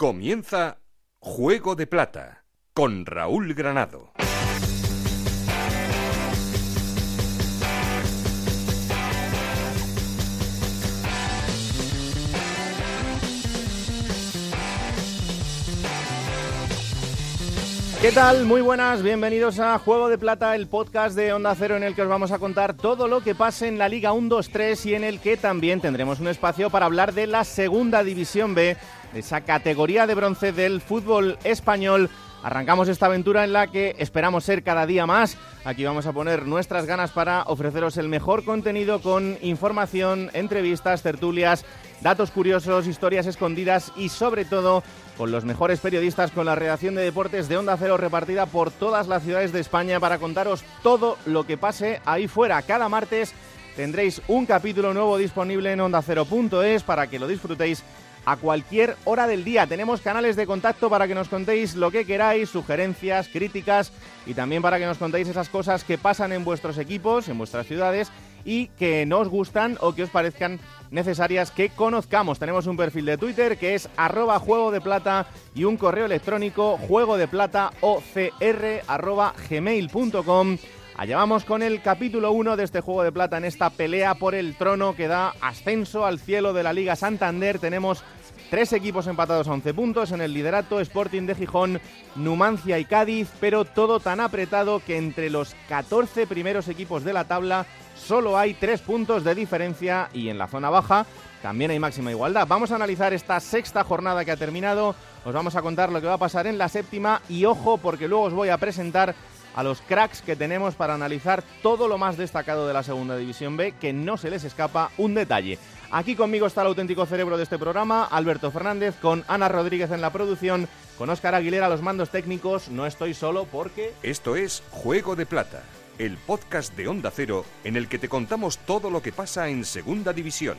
Comienza Juego de Plata con Raúl Granado. ¿Qué tal? Muy buenas, bienvenidos a Juego de Plata, el podcast de Onda Cero en el que os vamos a contar todo lo que pase en la Liga 1-2-3 y en el que también tendremos un espacio para hablar de la Segunda División B, esa categoría de bronce del fútbol español. Arrancamos esta aventura en la que esperamos ser cada día más. Aquí vamos a poner nuestras ganas para ofreceros el mejor contenido con información, entrevistas, tertulias, datos curiosos, historias escondidas y sobre todo con los mejores periodistas con la redacción de deportes de Onda Cero repartida por todas las ciudades de España para contaros todo lo que pase ahí fuera. Cada martes tendréis un capítulo nuevo disponible en ondacero.es para que lo disfrutéis a cualquier hora del día. Tenemos canales de contacto para que nos contéis lo que queráis, sugerencias, críticas y también para que nos contéis esas cosas que pasan en vuestros equipos, en vuestras ciudades y que no os gustan o que os parezcan necesarias que conozcamos. Tenemos un perfil de Twitter que es arroba juego de plata y un correo electrónico juego de plata arroba. Allá vamos con el capítulo 1 de este Juego de Plata en esta pelea por el trono que da ascenso al cielo de la Liga Santander. Tenemos tres equipos empatados a 11 puntos en el liderato, Sporting de Gijón, Numancia y Cádiz, pero todo tan apretado que entre los 14 primeros equipos de la tabla solo hay tres puntos de diferencia y en la zona baja también hay máxima igualdad. Vamos a analizar esta sexta jornada que ha terminado, os vamos a contar lo que va a pasar en la séptima y ojo porque luego os voy a presentar a los cracks que tenemos para analizar todo lo más destacado de la Segunda División B, que no se les escapa un detalle. Aquí conmigo está el auténtico cerebro de este programa, Alberto Fernández, con Ana Rodríguez en la producción, con Óscar Aguilera los mandos técnicos. No estoy solo porque... Esto es Juego de Plata, el podcast de Onda Cero en el que te contamos todo lo que pasa en Segunda División.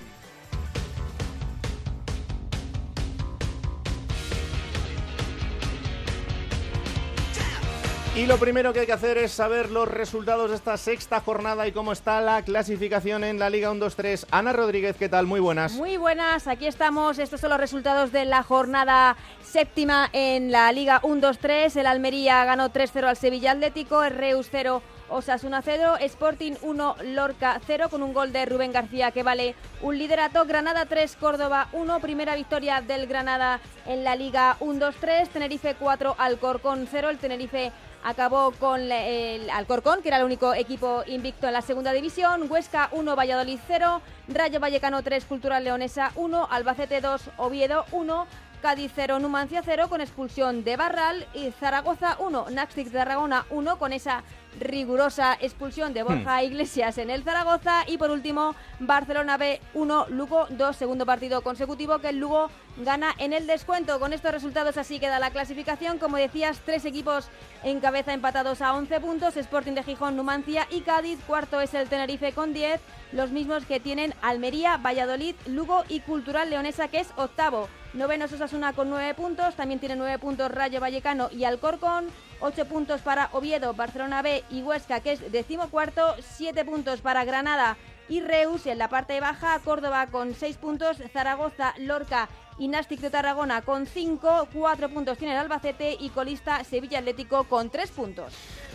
Y lo primero que hay que hacer es saber los resultados de esta sexta jornada y cómo está la clasificación en la Liga 1-2-3. Ana Rodríguez, ¿qué tal? Muy buenas. Muy buenas, aquí estamos. Estos son los resultados de la jornada séptima en la Liga 1-2-3. El Almería ganó 3-0 al Sevilla Atlético, el Reus 0. Osasuna 0, Sporting 1, Lorca 0 con un gol de Rubén García que vale un liderato, Granada 3, Córdoba 1, primera victoria del Granada en la Liga 1-2-3, Tenerife 4, Alcorcón 0, el Tenerife acabó con el Alcorcón, que era el único equipo invicto en la segunda división. Huesca 1, Valladolid 0, Rayo Vallecano 3, Cultural Leonesa 1, Albacete 2, Oviedo 1, Cádiz 0, Numancia 0 con expulsión de Barral. Y Zaragoza 1, Naxtic de Tarragona 1 con esa rigurosa expulsión de Borja Iglesias en el Zaragoza y por último Barcelona B 1, Lugo 2, segundo partido consecutivo que el Lugo gana en el descuento. Con estos resultados así queda la clasificación. Como decías, tres equipos en cabeza empatados a 11 puntos, Sporting de Gijón, Numancia y Cádiz. Cuarto es el Tenerife con 10, los mismos que tienen Almería, Valladolid, Lugo y Cultural Leonesa que es octavo. Noveno Osasuna con 9 puntos, también tiene 9 puntos Rayo Vallecano y Alcorcón. 8 puntos para Oviedo, Barcelona B y Huesca, que es decimocuarto, 7 puntos para Granada y Reus en la parte baja, Córdoba con 6 puntos, Zaragoza, Lorca y Nastic de Tarragona con 5, 4 puntos tiene el Albacete y colista Sevilla Atlético con 3 puntos.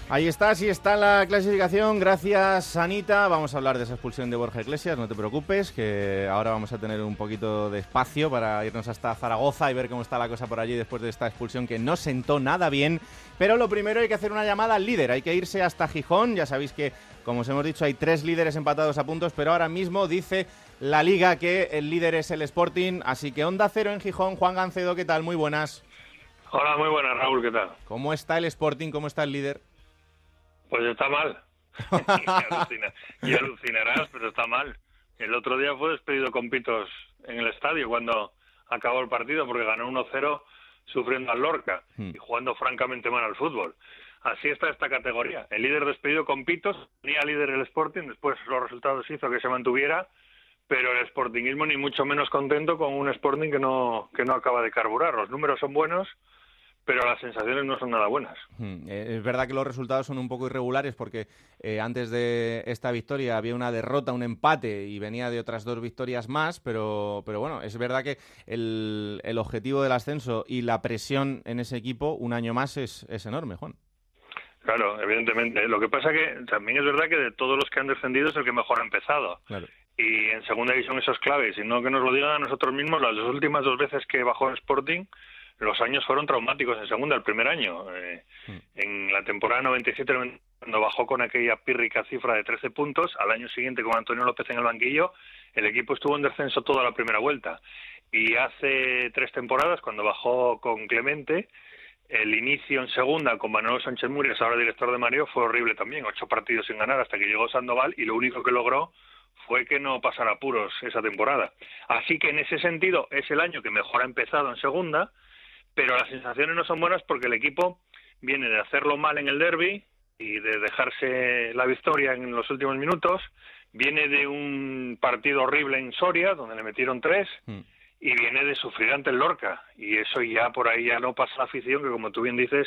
Ahí está, sí está la clasificación. Gracias, Anita. Vamos a hablar de esa expulsión de Borja Iglesias, no te preocupes, que ahora vamos a tener un poquito de espacio para irnos hasta Zaragoza y ver cómo está la cosa por allí después de esta expulsión que no sentó nada bien. Pero lo primero hay que hacer una llamada al líder, hay que irse hasta Gijón. Ya sabéis que, como os hemos dicho, hay tres líderes empatados a puntos, pero ahora mismo dice la liga que el líder es el Sporting. Así que onda cero en Gijón. Juan Gancedo, ¿qué tal? Muy buenas. Hola, muy buenas, Raúl, ¿qué tal? ¿Cómo está el Sporting? ¿Cómo está el líder? Pues está mal. y, alucina- y alucinarás, pero está mal. El otro día fue despedido con pitos en el estadio cuando acabó el partido porque ganó 1-0 sufriendo al Lorca Hmm. y jugando francamente mal al fútbol. Así está esta categoría. El líder despedido con pitos, tenía líder el Sporting, después los resultados hizo que se mantuviera, pero el Sportingismo ni mucho menos contento con un Sporting que no, que no acaba de carburar. Los números son buenos, pero las sensaciones no son nada buenas. Hmm, eh, es verdad que los resultados son un poco irregulares porque eh, antes de esta victoria había una derrota, un empate y venía de otras dos victorias más, pero, pero bueno, es verdad que el, el objetivo del ascenso y la presión en ese equipo un año más es, es enorme, Juan. Claro, evidentemente. Lo que pasa que también es verdad que de todos los que han descendido es el que mejor ha empezado. Claro. Y en segunda división eso es clave, y no que nos lo digan a nosotros mismos, las dos últimas dos veces que bajó el Sporting, los años fueron traumáticos en segunda, el primer año. Eh. En la temporada 97, cuando bajó con aquella pírrica cifra de 13 puntos, al año siguiente con Antonio López en el banquillo, el equipo estuvo en descenso toda la primera vuelta. Y hace tres temporadas, cuando bajó con Clemente, el inicio en segunda con Manuel Sánchez Murias, ahora director de Mario, fue horrible también. Ocho partidos sin ganar hasta que llegó Sandoval y lo único que logró fue que no pasara apuros esa temporada. Así que en ese sentido es el año que mejor ha empezado en segunda, pero las sensaciones no son buenas porque el equipo viene de hacerlo mal en el derby y de dejarse la victoria en los últimos minutos, viene de un partido horrible en Soria, donde le metieron tres, Hmm. y viene de sufrir ante el Lorca. Y eso ya por ahí ya no pasa la afición, que como tú bien dices,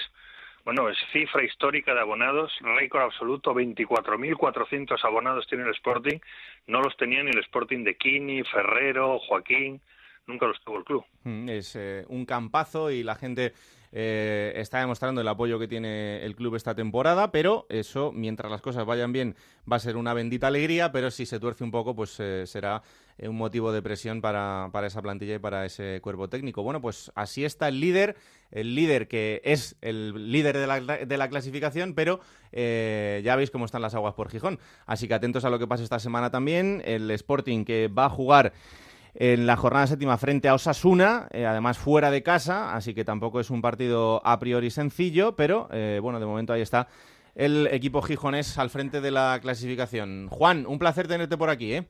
bueno, es cifra histórica de abonados, récord absoluto, 24.400 abonados tiene el Sporting, no los tenía ni el Sporting de Kini, Ferrero, Joaquín, nunca los tuvo el club. Mm, Es eh, un campazo y la gente eh, está demostrando el apoyo que tiene el club esta temporada, pero eso, mientras las cosas vayan bien, va a ser una bendita alegría, pero si se tuerce un poco, pues eh, será un motivo de presión para, para esa plantilla y para ese cuerpo técnico. Bueno, pues así está el líder, el líder que es el líder de la, de la clasificación, pero ya veis cómo están las aguas por Gijón. Así que atentos a lo que pasa esta semana también. El Sporting que va a jugar en la jornada séptima frente a Osasuna, eh, además fuera de casa, así que tampoco es un partido a priori sencillo, pero eh, bueno, de momento ahí está el equipo gijonés al frente de la clasificación. Juan, un placer tenerte por aquí, ¿eh?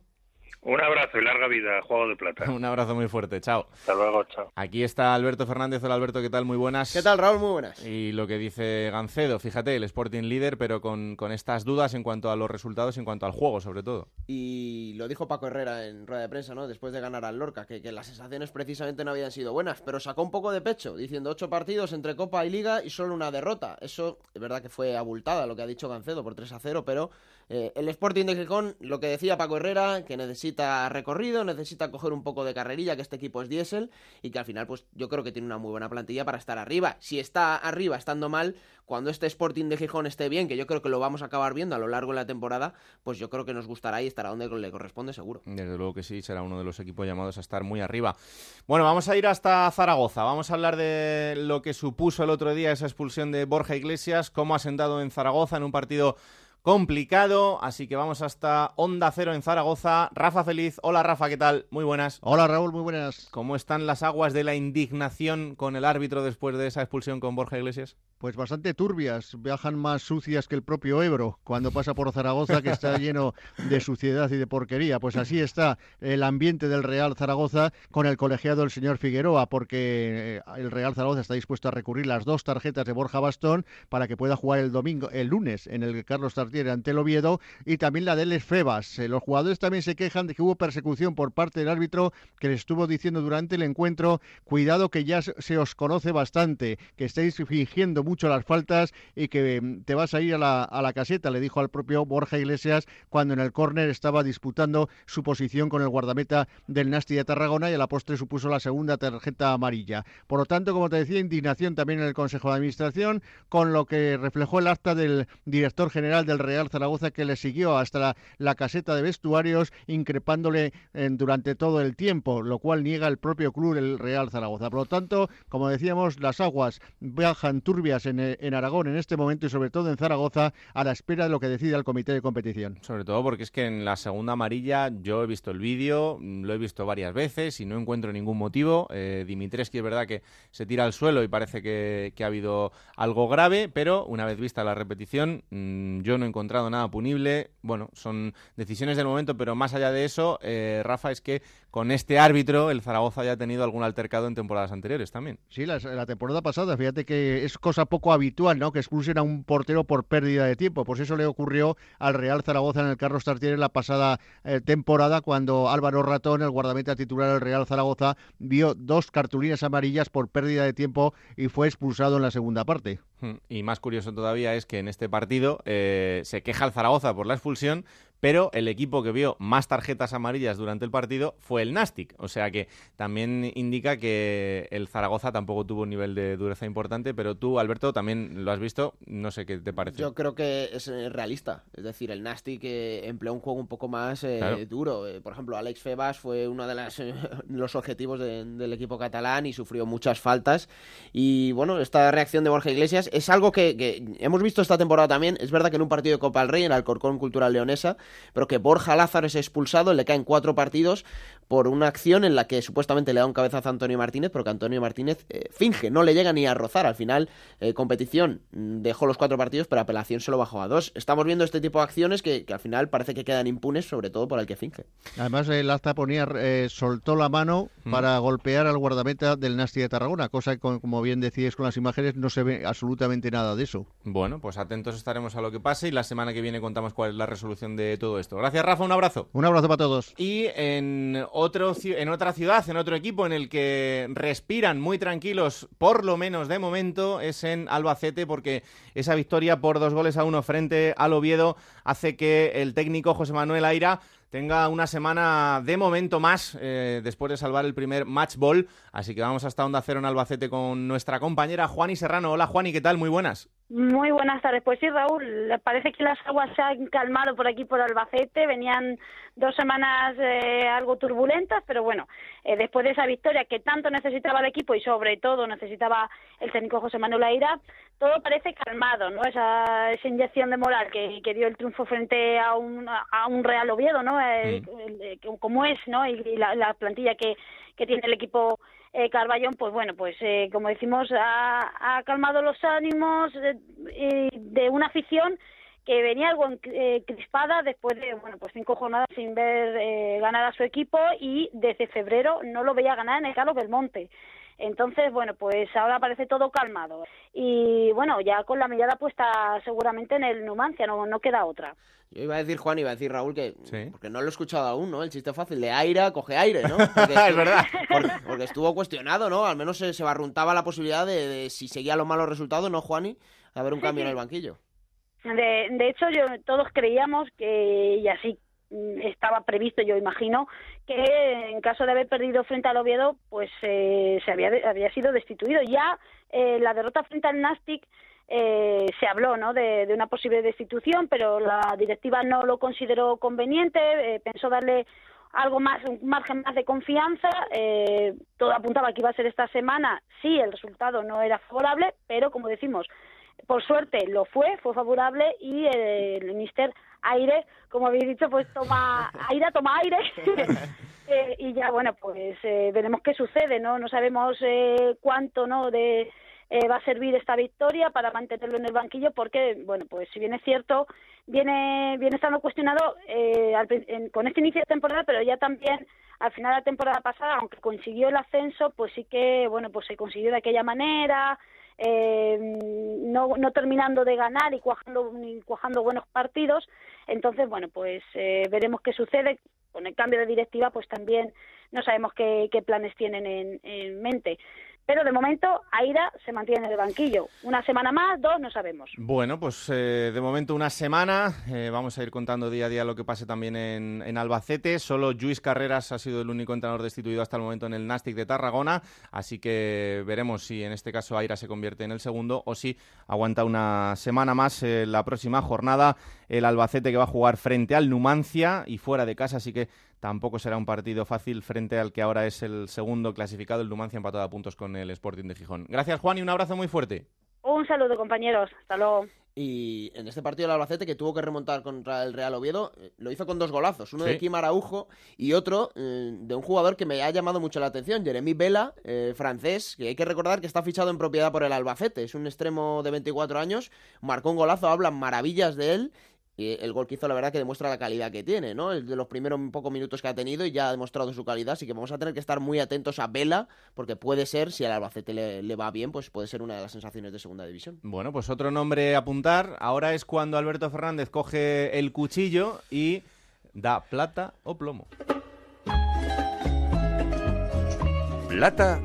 Un abrazo y larga vida, Juego de Plata. Un abrazo muy fuerte, chao. Hasta luego, chao. Aquí está Alberto Fernández. Hola Alberto, ¿qué tal? Muy buenas. ¿Qué tal, Raúl? Muy buenas. Y lo que dice Gancedo, fíjate, el Sporting líder, pero con, con estas dudas en cuanto a los resultados, en cuanto al juego, sobre todo. Y lo dijo Paco Herrera en rueda de prensa, ¿no? Después de ganar al Lorca, que, que las sensaciones precisamente no habían sido buenas, pero sacó un poco de pecho, diciendo ocho partidos entre Copa y Liga y solo una derrota. Eso es verdad que fue abultada lo que ha dicho Gancedo por 3 a 0, pero eh, el Sporting de Gijón, lo que decía Paco Herrera, que necesita recorrido, necesita coger un poco de carrerilla, que este equipo es diésel y que al final, pues yo creo que tiene una muy buena plantilla para estar arriba. Si está arriba estando mal, cuando este Sporting de Gijón esté bien, que yo creo que lo vamos a acabar viendo a lo largo de la temporada, pues yo creo que nos gustará y estará donde le corresponde seguro. Desde luego que sí, será uno de los equipos llamados a estar muy arriba. Bueno, vamos a ir hasta Zaragoza. Vamos a hablar de lo que supuso el otro día esa expulsión de Borja Iglesias, cómo ha sentado en Zaragoza en un partido complicado, así que vamos hasta Onda Cero en Zaragoza. Rafa Feliz, hola Rafa, ¿qué tal? Muy buenas. Hola Raúl, muy buenas. ¿Cómo están las aguas de la indignación con el árbitro después de esa expulsión con Borja Iglesias? Pues bastante turbias, viajan más sucias que el propio Ebro cuando pasa por Zaragoza, que está lleno de suciedad y de porquería. Pues así está el ambiente del Real Zaragoza con el colegiado del señor Figueroa, porque eh, el Real Zaragoza está dispuesto a recurrir las dos tarjetas de Borja Bastón para que pueda jugar el domingo, el lunes, en el Carlos Tartiere ante el Oviedo, y también la de Les Febas. Eh, Los jugadores también se quejan de que hubo persecución por parte del árbitro que les estuvo diciendo durante el encuentro, cuidado que ya se- se os conoce bastante, que estáis fingiendo mucho las faltas y que mm, te vas a ir a la, a la caseta, le dijo al propio Borja Iglesias cuando en el córner estaba disputando su posición con el guardameta del Nasti de Tarragona y a la postre supuso la segunda tarjeta amarilla. Por lo tanto, como te decía, indignación también en el Consejo de Administración con lo que reflejó el acta del director general del Real Zaragoza que le siguió hasta la, caseta de vestuarios increpándole en- durante todo el tiempo, lo cual niega el propio club el Real Zaragoza. Por lo tanto, como decíamos, las aguas viajan turbias en, eh, en Aragón en este momento y sobre todo en Zaragoza a la espera de lo que decida el comité de competición. Sobre todo porque es que en la segunda amarilla yo he visto el vídeo, mm, lo he visto varias veces y no encuentro ningún motivo. Eh, Dimitrescu es verdad que se tira al suelo y parece que, que ha habido algo grave, pero una vez vista la repetición mm, yo no encontrado nada punible. Bueno, son decisiones del momento, pero más allá de eso, eh, Rafa, es que con este árbitro el Zaragoza haya tenido algún altercado en temporadas anteriores también. Sí, la, la temporada pasada, fíjate que es cosa poco habitual, ¿no? Que expulsen a un portero por pérdida de tiempo. Pues eso le ocurrió al Real Zaragoza en el Carlos Tartiere la pasada eh, temporada cuando Álvaro Ratón, el guardameta titular del Real Zaragoza, vio dos cartulinas amarillas por pérdida de tiempo y fue expulsado en la segunda parte. Hmm, y más curioso todavía es que en este partido eh, se queja el Zaragoza por la expulsión, pero el equipo que vio más tarjetas amarillas durante el partido fue el Nastic. O sea que también indica que el Zaragoza tampoco tuvo un nivel de dureza importante, pero tú, Alberto, también lo has visto. No sé qué te parece. Yo creo que es eh, realista. Es decir, el Nastic eh, empleó un juego un poco más eh, duro. por ejemplo, Alex Febas fue uno de las, los objetivos del equipo catalán y sufrió muchas faltas. Y bueno, esta reacción de Borja Iglesias es algo que, que hemos visto esta temporada también. Es verdad que en un partido de Copa del Rey, en Alcorcón Cultural Leonesa, pero que Borja Lázaro es expulsado, le caen cuatro partidos por una acción en la que supuestamente le da un cabezazo a Antonio Martínez, pero que Antonio Martínez eh, finge, no le llega ni a rozar. Al final, eh, competición mm, dejó los cuatro partidos, pero apelación se lo bajó a dos. Estamos viendo este tipo de acciones que, al final parece que quedan impunes, sobre todo por el que finge. Además, el Azta ponía, eh, soltó la mano mm. para golpear al guardameta del Nasti de Tarragona, cosa que, como bien decíais con las imágenes, no se ve absolutamente nada de eso. Bueno, pues atentos estaremos a lo que pase y la semana que viene contamos cuál es la resolución de todo esto. Gracias, Rafa, un abrazo. Un abrazo para todos. Y en, otro, en otra ciudad, en otro equipo en el que respiran muy tranquilos, por lo menos de momento, es en Albacete, porque esa victoria por dos goles a uno frente al Oviedo hace que el técnico José Manuel Aira tenga una semana de momento más eh, después de salvar el primer match ball. Así que vamos hasta Onda Cero en Albacete con nuestra compañera Juani Serrano. Hola Juani, ¿qué tal? Muy buenas. Muy buenas tardes. Pues sí, Raúl, parece que las aguas se han calmado por aquí, por Albacete. Venían dos semanas eh, algo turbulentas, pero bueno, eh, después de esa victoria que tanto necesitaba el equipo y sobre todo necesitaba el técnico José Manuel Aira, todo parece calmado, ¿no? Esa, esa inyección de moral que, dio el triunfo frente a un, a un Real Oviedo, ¿no? Mm. como es, ¿no? Y, la, plantilla que, que tiene el equipo eh, Carballón, pues bueno, pues eh, como decimos, ha, calmado los ánimos de, de una afición que venía algo eh, crispada después de bueno pues cinco jornadas sin ver eh, ganar a su equipo y desde febrero no lo veía ganar en el Carlos Belmonte. Entonces, bueno, pues ahora parece todo calmado. Y bueno, ya con la mirada puesta seguramente en el Numancia, no, no queda otra. Yo iba a decir, Juan, iba a decir Raúl que. Porque no lo he escuchado aún, ¿no? El chiste fácil de aire, coge aire, ¿no? es verdad. Porque, estuvo cuestionado, ¿no? Al menos se, se barruntaba la posibilidad de, si seguía los malos resultados, ¿no, Juani? Haber un cambio en el banquillo. De, de hecho, yo, todos creíamos que, y así estaba previsto, yo imagino, que en caso de haber perdido frente al Oviedo, pues eh, se había, había sido destituido. Ya eh, la derrota frente al Nastic eh, se habló ¿no? De, una posible destitución, pero la directiva no lo consideró conveniente, eh, pensó darle algo más, un margen más de confianza. Eh, todo apuntaba que iba a ser esta semana. Sí, el resultado no era favorable, pero como decimos, por suerte lo fue, fue favorable y el, minister Aire, como habéis dicho, pues toma aire, toma aire. y ya, bueno, pues veremos qué sucede, ¿no? No sabemos cuánto, ¿no? De eh, va a servir esta victoria para mantenerlo en el banquillo porque, bueno, pues si bien es cierto, viene, viene estando cuestionado eh, con este inicio de temporada, pero ya también al final de la temporada pasada, aunque consiguió el ascenso, pues sí que, bueno, pues se consiguió de aquella manera, eh, no, no terminando de ganar y cuajando, buenos partidos. Entonces, bueno, pues veremos qué sucede. Con el cambio de directiva, pues también no sabemos qué, qué planes tienen en, en mente. Pero de momento, Aira se mantiene en el banquillo. Una semana más, dos, no sabemos. Bueno, pues eh, de momento una semana. Eh, vamos a ir contando día a día lo que pase también en, Albacete. Solo Luis Carreras ha sido el único entrenador destituido hasta el momento en el Nastic de Tarragona. Así que veremos si en este caso Aira se convierte en el segundo o si aguanta una semana más eh, la próxima jornada. El Albacete que va a jugar frente al Numancia y fuera de casa. Así que tampoco será un partido fácil frente al que ahora es el segundo clasificado, el Numancia, empatado a puntos con el Sporting de Gijón. Gracias, Juan, y un abrazo muy fuerte. Un saludo, compañeros. Hasta luego. Y en este partido del Albacete, que tuvo que remontar contra el Real Oviedo, eh, lo hizo con dos golazos. Uno de Kim Araujo y otro eh, de un jugador que me ha llamado mucho la atención, Jeremy Vela, eh, francés, que hay que recordar que está fichado en propiedad por el Albacete. Es un extremo de 24 años, marcó un golazo, hablan maravillas de él Y el gol que hizo, la verdad, que demuestra la calidad que tiene, ¿no? El de los primeros pocos minutos que ha tenido y ya ha demostrado su calidad. Así que vamos a tener que estar muy atentos a Vela, porque puede ser, si al Albacete le, le va bien, pues puede ser una de las sensaciones de segunda división. Bueno, pues otro nombre a apuntar. Ahora es cuando Alberto Fernández coge el cuchillo y da plata o plomo. Plata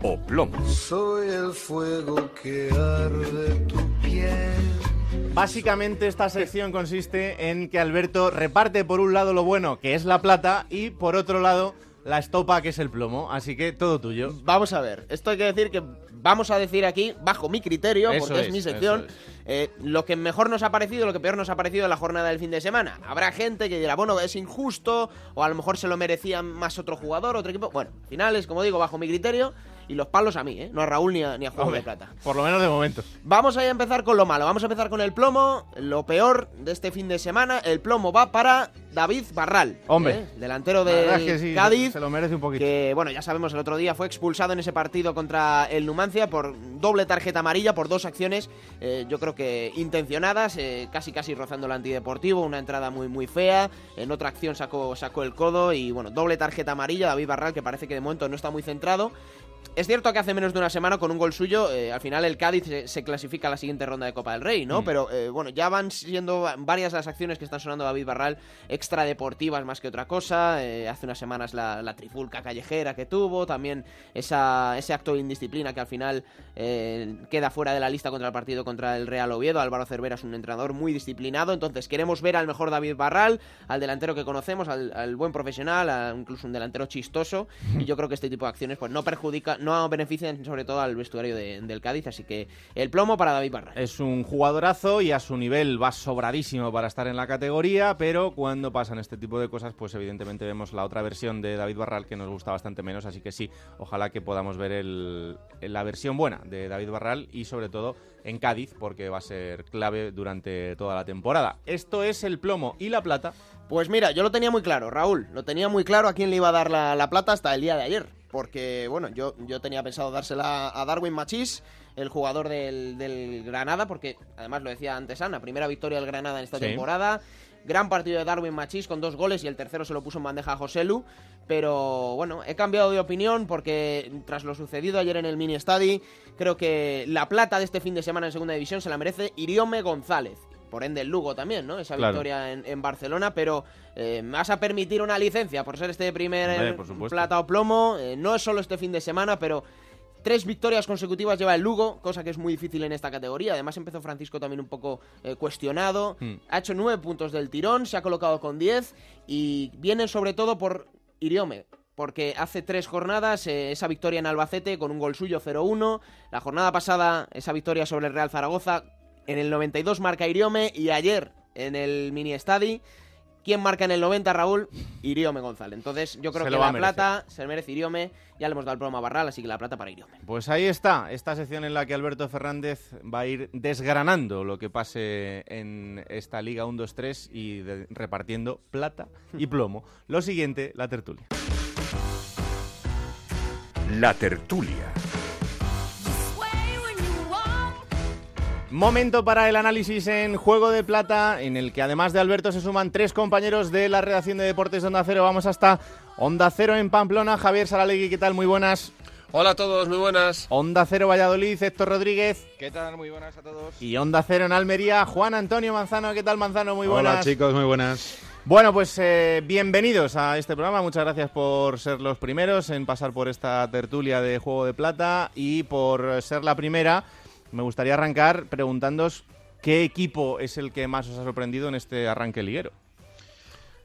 o plomo. Soy el fuego que arde tu piel. Básicamente esta sección consiste en que Alberto reparte por un lado lo bueno, que es la plata, y por otro lado la estopa, que es el plomo. Así que todo tuyo. Vamos a ver, esto hay que decir que vamos a decir aquí, bajo mi criterio, Eso porque es, es, mi sección, es. eh, lo que mejor nos ha parecido, lo que peor nos ha parecido de la jornada del fin de semana. Habrá gente que dirá, bueno, es injusto, o a lo mejor se lo merecía más otro jugador, otro equipo. Bueno, finales, como digo, bajo mi criterio, y los palos a mí, ¿eh? no a Raúl ni a, ni a Juego Hombre, de Plata. Por lo menos de momento. Vamos a empezar con lo malo, vamos a empezar con el plomo. Lo peor de este fin de semana, el plomo va para David Barral. Hombre. ¿eh? delantero de es que sí, Cádiz. se- se lo merece un poquito. Que, bueno, ya sabemos, el otro día fue expulsado en ese partido contra el Numancia por doble tarjeta amarilla, por dos acciones, eh, yo creo que intencionadas, eh, casi casi rozando el antideportivo, una entrada muy muy fea, en otra acción sacó, sacó el codo y, bueno, doble tarjeta amarilla, David Barral, que parece que de momento no está muy centrado. Es cierto que hace menos de una semana con un gol suyo, eh, al final el Cádiz se, se clasifica a la siguiente ronda de Copa del Rey, ¿no? Mm. Pero eh, bueno, ya van siendo varias las acciones que están sonando David Barral, extradeportivas más que otra cosa. eh, hace unas semanas la, la trifulca callejera que tuvo, también esa, ese acto de indisciplina que al final queda fuera de la lista contra el partido contra el Real Oviedo. Álvaro Cervera es un entrenador muy disciplinado, entonces queremos ver al mejor David Barral, al delantero que conocemos, al, al buen profesional, a incluso un delantero chistoso. Y yo creo que este tipo de acciones pues no perjudica, no benefician sobre todo al vestuario de- del Cádiz, así que el plomo para David Barral. Es un jugadorazo y a su nivel va sobradísimo para estar en la categoría, pero cuando pasan este tipo de cosas, pues evidentemente vemos la otra versión de David Barral que nos gusta bastante menos, así que sí, ojalá que podamos ver el- la versión buena de David Barral y sobre todo en Cádiz, porque va a ser clave durante toda la temporada. Esto es el plomo y la plata. Pues mira, yo lo tenía muy claro, Raúl. Lo tenía muy claro a quién le iba a dar la, la plata hasta el día de ayer. Porque, bueno, yo, yo tenía pensado dársela a Darwin Machís, el jugador del, del Granada, porque además lo decía antes Ana, primera victoria del Granada en esta Sí. temporada. Gran partido de Darwin Machís con dos goles y el tercero se lo puso en bandeja a Joselu. Pero bueno, he cambiado de opinión porque tras lo sucedido ayer en el mini estadi, creo que la plata de este fin de semana en segunda división se la merece Iriome González. Por ende, el Lugo también, ¿no? Esa Claro. victoria en, en Barcelona, pero eh, ¿me vas a permitir una licencia por ser este primer plata o plomo? Eh, no es solo este fin de semana, pero tres victorias consecutivas lleva el Lugo, cosa que es muy difícil en esta categoría. Además empezó Francisco también un poco eh, cuestionado. Hmm. Ha hecho nueve puntos del tirón, se ha colocado con 10 y vienen sobre todo por Iriome. Porque hace tres jornadas eh, esa victoria en Albacete con un gol suyo 0-1. La jornada pasada esa victoria sobre el Real Zaragoza. En el 92 marca Iriome y ayer en el mini estadi. ¿Quién marca en el 90, Raúl? Iriome González. Entonces yo creo Se que lo va a la plata se merece Iriome. Ya le hemos dado el promo a Barral, así que la plata para Iriome. Pues ahí está, esta sección en la que Alberto Fernández va a ir desgranando lo que pase en esta Liga 1-2-3 y de- repartiendo plata y plomo. Lo siguiente, la tertulia. La tertulia. Momento para el análisis en Juego de Plata, en el que además de Alberto se suman tres compañeros de la redacción de deportes de Onda Cero. Vamos hasta Onda Cero en Pamplona. Javier Saralegui, ¿qué tal? Muy buenas. Hola a todos, muy buenas. Onda Cero Valladolid, Héctor Rodríguez. ¿Qué tal? Muy buenas a todos. Y Onda Cero en Almería, Juan Antonio Manzano. ¿Qué tal, Manzano? Muy buenas. Hola chicos, muy buenas. Bueno, pues eh, bienvenidos a este programa. Muchas gracias por ser los primeros en pasar por esta tertulia de Juego de Plata y por ser la primera. Me gustaría arrancar preguntándoos qué equipo es el que más os ha sorprendido en este arranque liguero.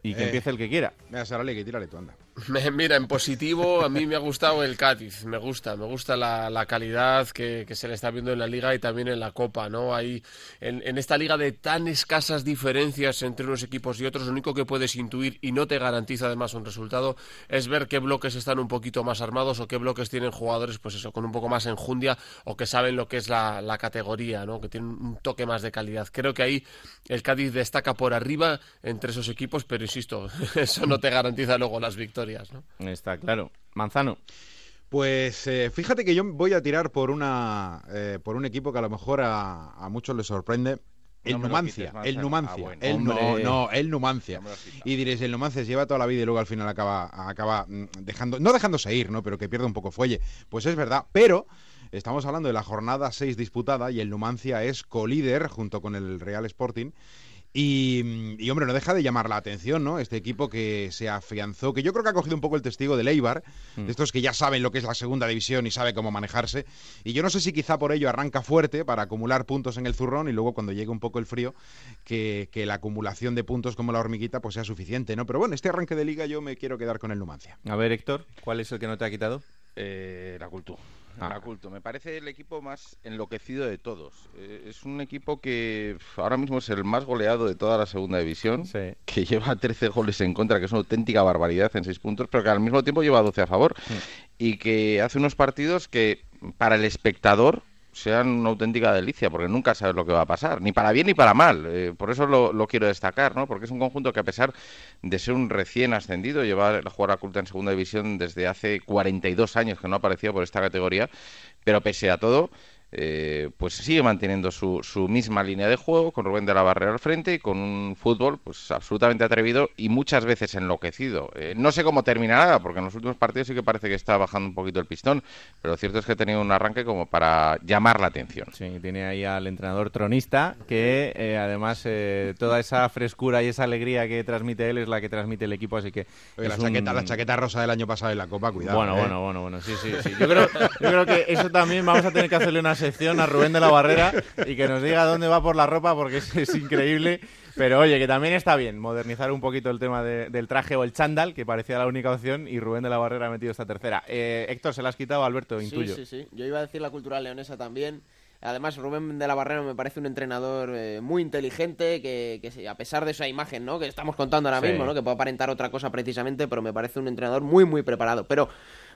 Y que Eh. empiece el que quiera. Mira, Sarale, que tírale tú, anda. Mira, en positivo, a mí me ha gustado el Cádiz, me gusta, me gusta la, calidad que, se le está viendo en la liga y también en la Copa, ¿no? Hay, en, en esta liga de tan escasas diferencias entre unos equipos y otros, lo único que puedes intuir y no te garantiza además un resultado es ver qué bloques están un poquito más armados o qué bloques tienen jugadores, pues eso, con un poco más enjundia o que saben lo que es la, la categoría, ¿no? Que tienen un toque más de calidad. Creo que ahí el Cádiz destaca por arriba entre esos equipos, pero insisto, eso no te garantiza luego las victorias, ¿no? Está claro. Manzano. Pues eh, fíjate que yo voy a tirar por una eh, por un equipo que a lo mejor a, a muchos les sorprende El No Numancia, quites más, el ah, Numancia, bueno. el no, no, el Numancia. No. Y diréis, el Numancia se lleva toda la vida y luego al final acaba, acaba mm, dejando, no dejándose ir, ¿no? Pero que pierde un poco fuelle. Pues es verdad, pero estamos hablando de la jornada 6 disputada y el Numancia es colíder junto con el Real Sporting. Y, mm, y, hombre, no deja de llamar la atención, ¿no? Este equipo que se afianzó, que yo creo que ha cogido un poco el testigo de Eibar, de estos que ya saben lo que es la segunda división y sabe cómo manejarse. Y yo no sé si quizá por ello arranca fuerte para acumular puntos en el zurrón y luego cuando llegue un poco el frío, que, que la acumulación de puntos como la hormiguita pues sea suficiente, ¿no? Pero bueno, este arranque de liga yo me quiero quedar con el Numancia. A ver, Héctor, ¿cuál es el que no te ha quitado? Eh, la cultura. Ah. Culto. Me parece el equipo más enloquecido de todos. Eh, es un equipo que ahora mismo es el más goleado de toda la segunda división, Sí. que lleva 13 goles en contra, que es una auténtica barbaridad en 6 puntos, pero que al mismo tiempo lleva 12 a favor. Y que hace unos partidos que para el espectador sean una auténtica delicia, porque nunca sabes lo que va a pasar, ni para bien ni para mal. Eh, por eso lo, quiero destacar, ¿no? Porque es un conjunto que a pesar de ser un recién ascendido, llevar a jugar a culta en segunda división desde hace 42 años que no ha aparecido por esta categoría, pero pese a todo, eh, pues sigue manteniendo su, su misma línea de juego, con Rubén de la Barrera al frente y con un fútbol pues absolutamente atrevido y muchas veces enloquecido. Eh, no sé cómo terminará, porque en los últimos partidos sí que parece que está bajando un poquito el pistón, pero lo cierto es que ha tenido un arranque como para llamar la atención. Sí, tiene ahí al entrenador tronista, que eh, además eh, toda esa frescura y esa alegría que transmite él es la que transmite el equipo, así que... Oye, la, chaqueta, un- la chaqueta rosa del año pasado en la Copa, cuidado. Bueno, ¿eh? bueno, bueno, bueno, sí, sí, sí. Yo creo, yo creo que eso también vamos a tener que hacerle una sección a Rubén de la Barrera y que nos diga dónde va por la ropa porque es, es increíble. Pero oye, que también está bien modernizar un poquito el tema de- del traje o el chándal, que parecía la única opción, y Rubén de la Barrera ha metido esta tercera. Eh, Héctor, se la has quitado, Alberto, intuyo. Sí, sí, sí. Yo iba a decir la cultural leonesa también. Además, Rubén de la Barrera me parece un entrenador eh, muy inteligente, que, que a pesar de esa imagen ¿no? que estamos contando ahora Sí. mismo, ¿no? que puede aparentar otra cosa precisamente, pero me parece un entrenador muy, muy preparado. Pero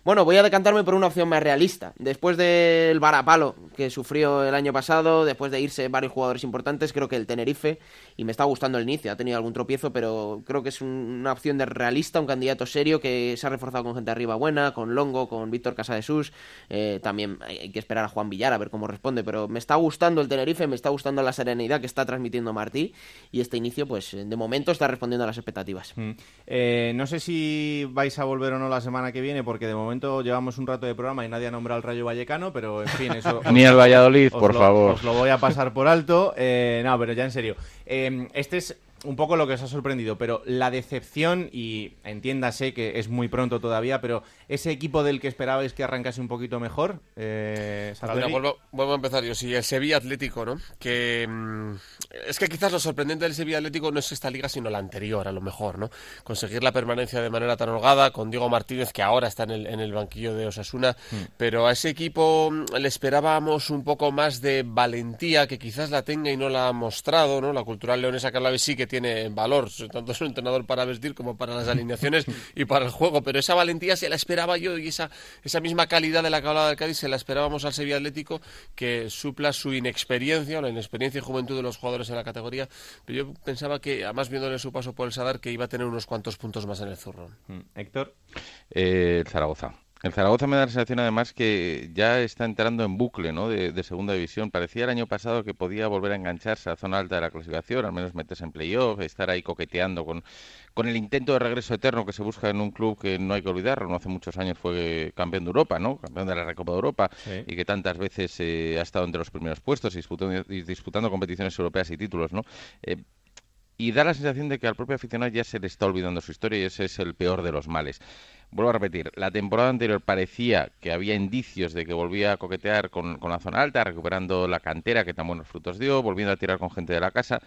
bueno, voy a decantarme por una opción más realista. Después del varapalo que sufrió el año pasado, después de irse varios jugadores importantes, creo que el Tenerife, y me está gustando el inicio, ha tenido algún tropiezo, pero creo que es un- una opción de realista, un candidato serio que se ha reforzado con gente arriba buena, con Longo, con Víctor Casadesús. Eh, también hay, hay que esperar a Juan Villar a ver cómo responde, pero me está gustando el Tenerife, me está gustando la serenidad que está transmitiendo Martí, y este inicio, pues de momento está respondiendo a las expectativas. Mm. Eh, no sé si vais a volver o no la semana que viene, porque de momento llevamos un rato de programa y nadie ha nombrado al Rayo Vallecano, pero en fin, eso... Ni al Valladolid, os por lo- favor. Os lo voy a pasar por alto. Eh, no, pero ya en serio. Eh, este es un poco lo que os ha sorprendido, pero la decepción, y entiéndase que es muy pronto todavía, pero ese equipo del que esperabais que arrancase un poquito mejor, eh, vuelvo, vuelvo a empezar yo. Sí, el Sevilla Atlético, ¿no? Que mm, es que quizás lo sorprendente del Sevilla Atlético no es esta liga, sino la anterior, a lo mejor, ¿no? Conseguir la permanencia de manera tan holgada con Diego Martínez, que ahora está en el, en el banquillo de Osasuna, pero a ese equipo mm, le esperábamos un poco más de valentía, que quizás la tenga y no la ha mostrado, ¿no? La cultural leonesa que a la vez sí que tiene valor, tanto es un entrenador para vestir como para las alineaciones y para el juego, pero esa valentía se la esperaba yo y esa, esa misma calidad de la que hablaba del Cádiz se la esperábamos al Sevilla Atlético que supla su inexperiencia, o la inexperiencia y juventud de los jugadores en la categoría, pero yo pensaba que, además viéndole su paso por el Sadar, que iba a tener unos cuantos puntos más en el zurrón. Mm, Héctor. Eh, Zaragoza. El Zaragoza me da la sensación además que ya está entrando en bucle ¿no? de, de segunda división. Parecía el año pasado que podía volver a engancharse a zona alta de la clasificación, al menos meterse en playoff, estar ahí coqueteando con, con el intento de regreso eterno que se busca en un club que no hay que olvidarlo. No hace muchos años fue campeón de Europa, ¿no? campeón de la Recopa de Europa Sí. y que tantas veces eh, ha estado entre los primeros puestos y disputando, y disputando competiciones europeas y títulos. ¿no? Eh, y da la sensación de que al propio aficionado ya se le está olvidando su historia y ese es el peor de los males. Vuelvo a repetir, la temporada anterior parecía que había indicios de que volvía a coquetear con, con la zona alta, recuperando la cantera que tan buenos frutos dio, volviendo a tirar con gente de la casa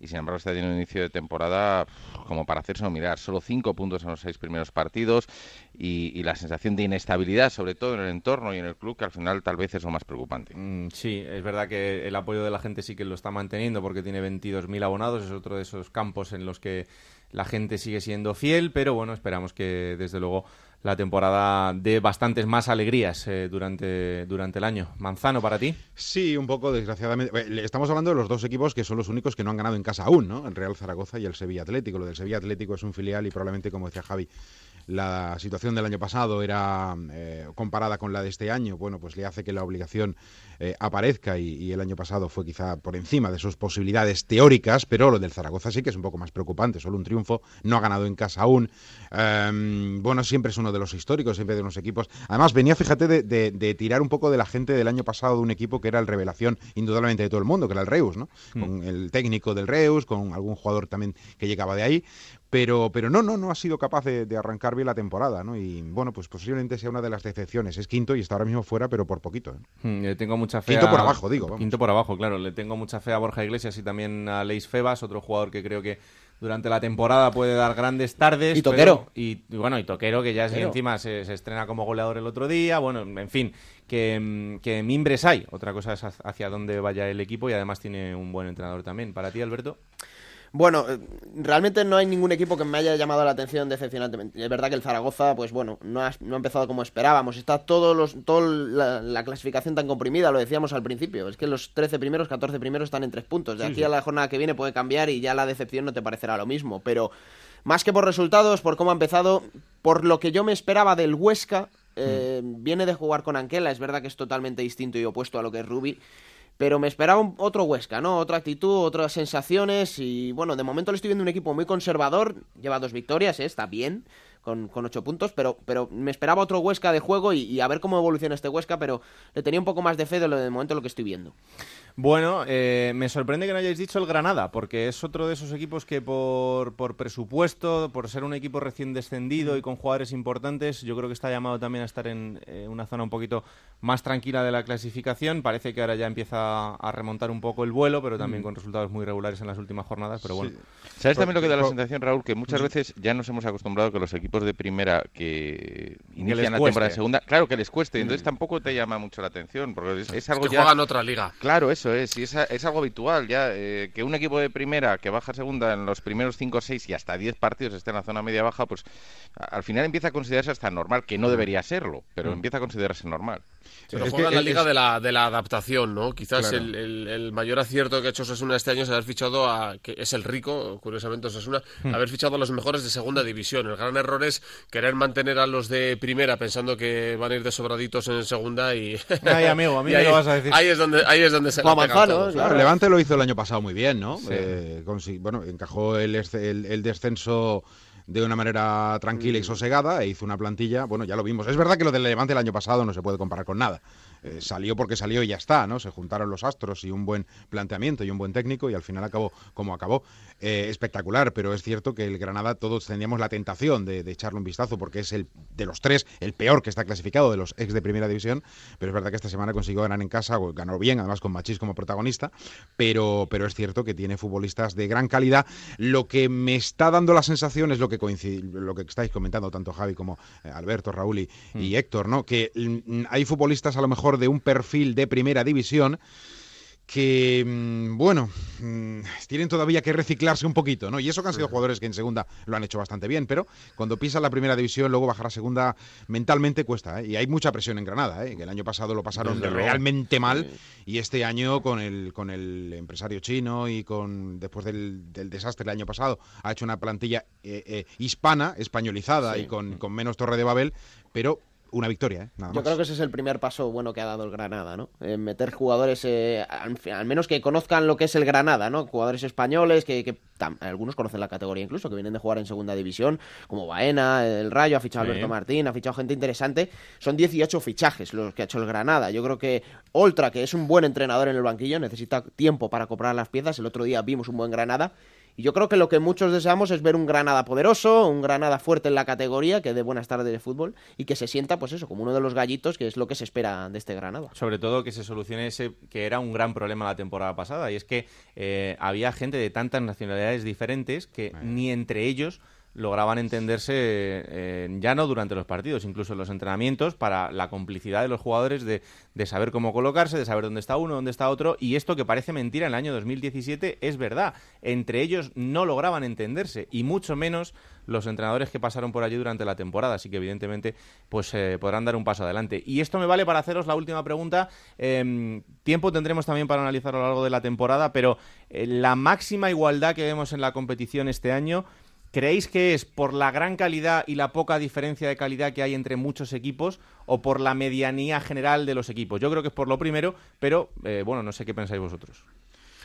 y sin embargo está teniendo un inicio de temporada como para hacerse mirar, solo cinco puntos en los seis primeros partidos y, y la sensación de inestabilidad, sobre todo en el entorno y en el club, que al final tal vez es lo más preocupante. Mm, Sí, es verdad que el apoyo de la gente sí que lo está manteniendo porque tiene 22.000 abonados, es otro de esos campos en los que la gente sigue siendo fiel, pero bueno, esperamos que desde luego la temporada dé bastantes más alegrías eh, durante, durante el año. Manzano, para ti. Sí, un poco, desgraciadamente. Estamos hablando de los dos equipos que son los únicos que no han ganado en casa aún, ¿no? El Real Zaragoza y el Sevilla Atlético. Lo del Sevilla Atlético es un filial y probablemente, como decía Javi, la situación del año pasado era eh, comparada con la de este año, bueno, pues le hace que la obligación eh, aparezca y, y el año pasado fue quizá por encima de sus posibilidades teóricas, pero lo del Zaragoza sí que es un poco más preocupante, solo un triunfo, no ha ganado en casa aún. Em, bueno, siempre es uno de los históricos, siempre de unos equipos. Además, venía, fíjate, de, de- de tirar un poco de la gente del año pasado de un equipo que era el revelación indudablemente de todo el mundo, que era el Reus, ¿no? Con el técnico del Reus, con algún jugador también que llegaba de ahí. Pero, pero no, no, no ha sido capaz de, de arrancar bien la temporada, ¿no? Y bueno, pues posiblemente sea una de las decepciones. Es quinto y está ahora mismo fuera, pero por poquito. ¿eh? Hmm, Le tengo mucha fe Quinto a- por abajo, digo, vamos. Quinto por abajo, claro. Le tengo mucha fe a Borja Iglesias y también a Leis Febas, otro jugador que creo que durante la temporada puede dar grandes tardes. Y Toquero. pero- y, y bueno, y Toquero, que ya es encima se, se estrena como goleador el otro día. Bueno, en fin, que, mm, que mimbres hay. Otra cosa es hacia dónde vaya el equipo y además tiene un buen entrenador también. Para ti, Alberto. Bueno, eh, realmente no hay ningún equipo que me haya llamado la atención decepcionantemente. Es verdad que el Zaragoza, pues bueno, no ha, no ha empezado como esperábamos. Está todos los, toda la, la clasificación tan comprimida, lo decíamos al principio. Es que los 13 primeros, 14 primeros están en tres puntos. De Sí, aquí sí. a la jornada que viene puede cambiar y ya la decepción no te parecerá lo mismo. Pero más que por resultados, por cómo ha empezado, por lo que yo me esperaba del Huesca, eh, viene de jugar con Anquela. Es verdad que es totalmente distinto y opuesto a lo que es Rubi. Pero me esperaba otro Huesca, ¿no? Otra actitud, otras sensaciones y bueno, de momento le estoy viendo un equipo muy conservador, lleva dos victorias, ¿eh? está bien, con, con ocho puntos, pero, pero me esperaba otro Huesca de juego y, y a ver cómo evoluciona este Huesca, pero le tenía un poco más de fe de lo de momento lo que estoy viendo. Bueno, eh, me sorprende que no hayáis dicho el Granada, porque es otro de esos equipos que por, por presupuesto, por ser un equipo recién descendido y con jugadores importantes, yo creo que está llamado también a estar en eh, una zona un poquito más tranquila de la clasificación. Parece que ahora ya empieza a remontar un poco el vuelo, pero también Mm. con resultados muy regulares en las últimas jornadas. Pero bueno, ¿Sabes también lo que da la sensación, Raúl? Que muchas Mm. veces ya nos hemos acostumbrado que los equipos de primera que inician la temporada segunda, claro que les cueste, Mm. entonces tampoco te llama mucho la atención, porque es, es Es algo que ya... juegan otra liga. Claro, eso es, y es, es algo habitual ya, eh, que un equipo de primera que baja segunda en los primeros 5, 6 y hasta 10 partidos esté en la zona media-baja, pues a- al final empieza a considerarse hasta normal, que no debería serlo, pero Mm. empieza a considerarse normal. Pero Es juega que la es- liga de, la, de la adaptación, ¿no? Quizás Claro. el, el- el mayor acierto que ha hecho Osasuna este año es haber fichado a, que es el rico, curiosamente Osasuna, Hmm. haber fichado a los mejores de segunda división. El gran error es querer mantener a los de primera pensando que van a ir de sobraditos en segunda y... Ay, amigo, a mí me lo vas a decir. Ahí es donde, ahí es donde se todos. Claro, Levante lo hizo el año pasado muy bien, ¿no? Sí. Eh, bueno, encajó el, el- el descenso de una manera tranquila Mm. y sosegada e hizo una plantilla, bueno, ya lo vimos. Es verdad que lo del Levante el año pasado no se puede comparar con nada. Eh, salió porque salió y ya está, ¿no? Se juntaron los astros y un buen planteamiento y un buen técnico y al final acabó como acabó. Eh, espectacular, pero es cierto que el Granada todos teníamos la tentación de, de echarle un vistazo porque es el de los tres el peor que está clasificado de los ex de primera división, pero es verdad que esta semana consiguió ganar en casa, ganó bien, además con Machís como protagonista, pero, pero es cierto que tiene futbolistas de gran calidad. Lo que me está dando la sensación es lo que coincide, lo que estáis comentando tanto Javi como eh, Alberto, Raúl y, y Héctor, ¿no? Que mm, hay futbolistas a lo mejor de un perfil de primera división que, mm, bueno, mm, tienen todavía que reciclarse un poquito, ¿no? Y eso que han sido jugadores que en segunda lo han hecho bastante bien, pero cuando pisan la primera división, luego bajar a segunda mentalmente cuesta, ¿eh? Y hay mucha presión en Granada, ¿eh? Que el año pasado lo pasaron realmente mal y este año con el, con el empresario chino y con después del, del desastre del año pasado ha hecho una plantilla eh, eh, hispana, españolizada Sí. y con, con menos torre de Babel, pero una victoria, ¿eh? Nada Yo más. creo que ese es el primer paso bueno que ha dado el Granada, ¿no? Eh, meter jugadores, eh, al, al menos que conozcan lo que es el Granada, ¿no? Jugadores españoles que, que tam- algunos conocen la categoría incluso, que vienen de jugar en segunda división, como Baena, el Rayo, ha fichado Sí. Alberto Martín, ha fichado gente interesante. Son 18 fichajes los que ha hecho el Granada. Yo creo que Oltra, que es un buen entrenador en el banquillo, necesita tiempo para comprar las piezas. El otro día vimos un buen Granada. Y yo creo que lo que muchos deseamos es ver un Granada poderoso, un Granada fuerte en la categoría, que dé buenas tardes de fútbol y que se sienta, pues eso, como uno de los gallitos, que es lo que se espera de este Granada. Sobre todo que se solucione ese que era un gran problema la temporada pasada, y es que eh, había gente de tantas nacionalidades diferentes que ni entre ellos lograban entenderse eh, ya no durante los partidos, incluso en los entrenamientos, para la complicidad de los jugadores de, de saber cómo colocarse, de saber dónde está uno, dónde está otro, y esto que parece mentira en el año 2017 es verdad. Entre ellos no lograban entenderse, y mucho menos los entrenadores que pasaron por allí durante la temporada, así que evidentemente pues eh, podrán dar un paso adelante. Y esto me vale para haceros la última pregunta. Em, tiempo tendremos también para analizar a lo largo de la temporada, pero eh, la máxima igualdad que vemos en la competición este año ¿Creéis que es por la gran calidad y la poca diferencia de calidad que hay entre muchos equipos o por la medianía general de los equipos? Yo creo que es por lo primero, pero eh, bueno, no sé qué pensáis vosotros.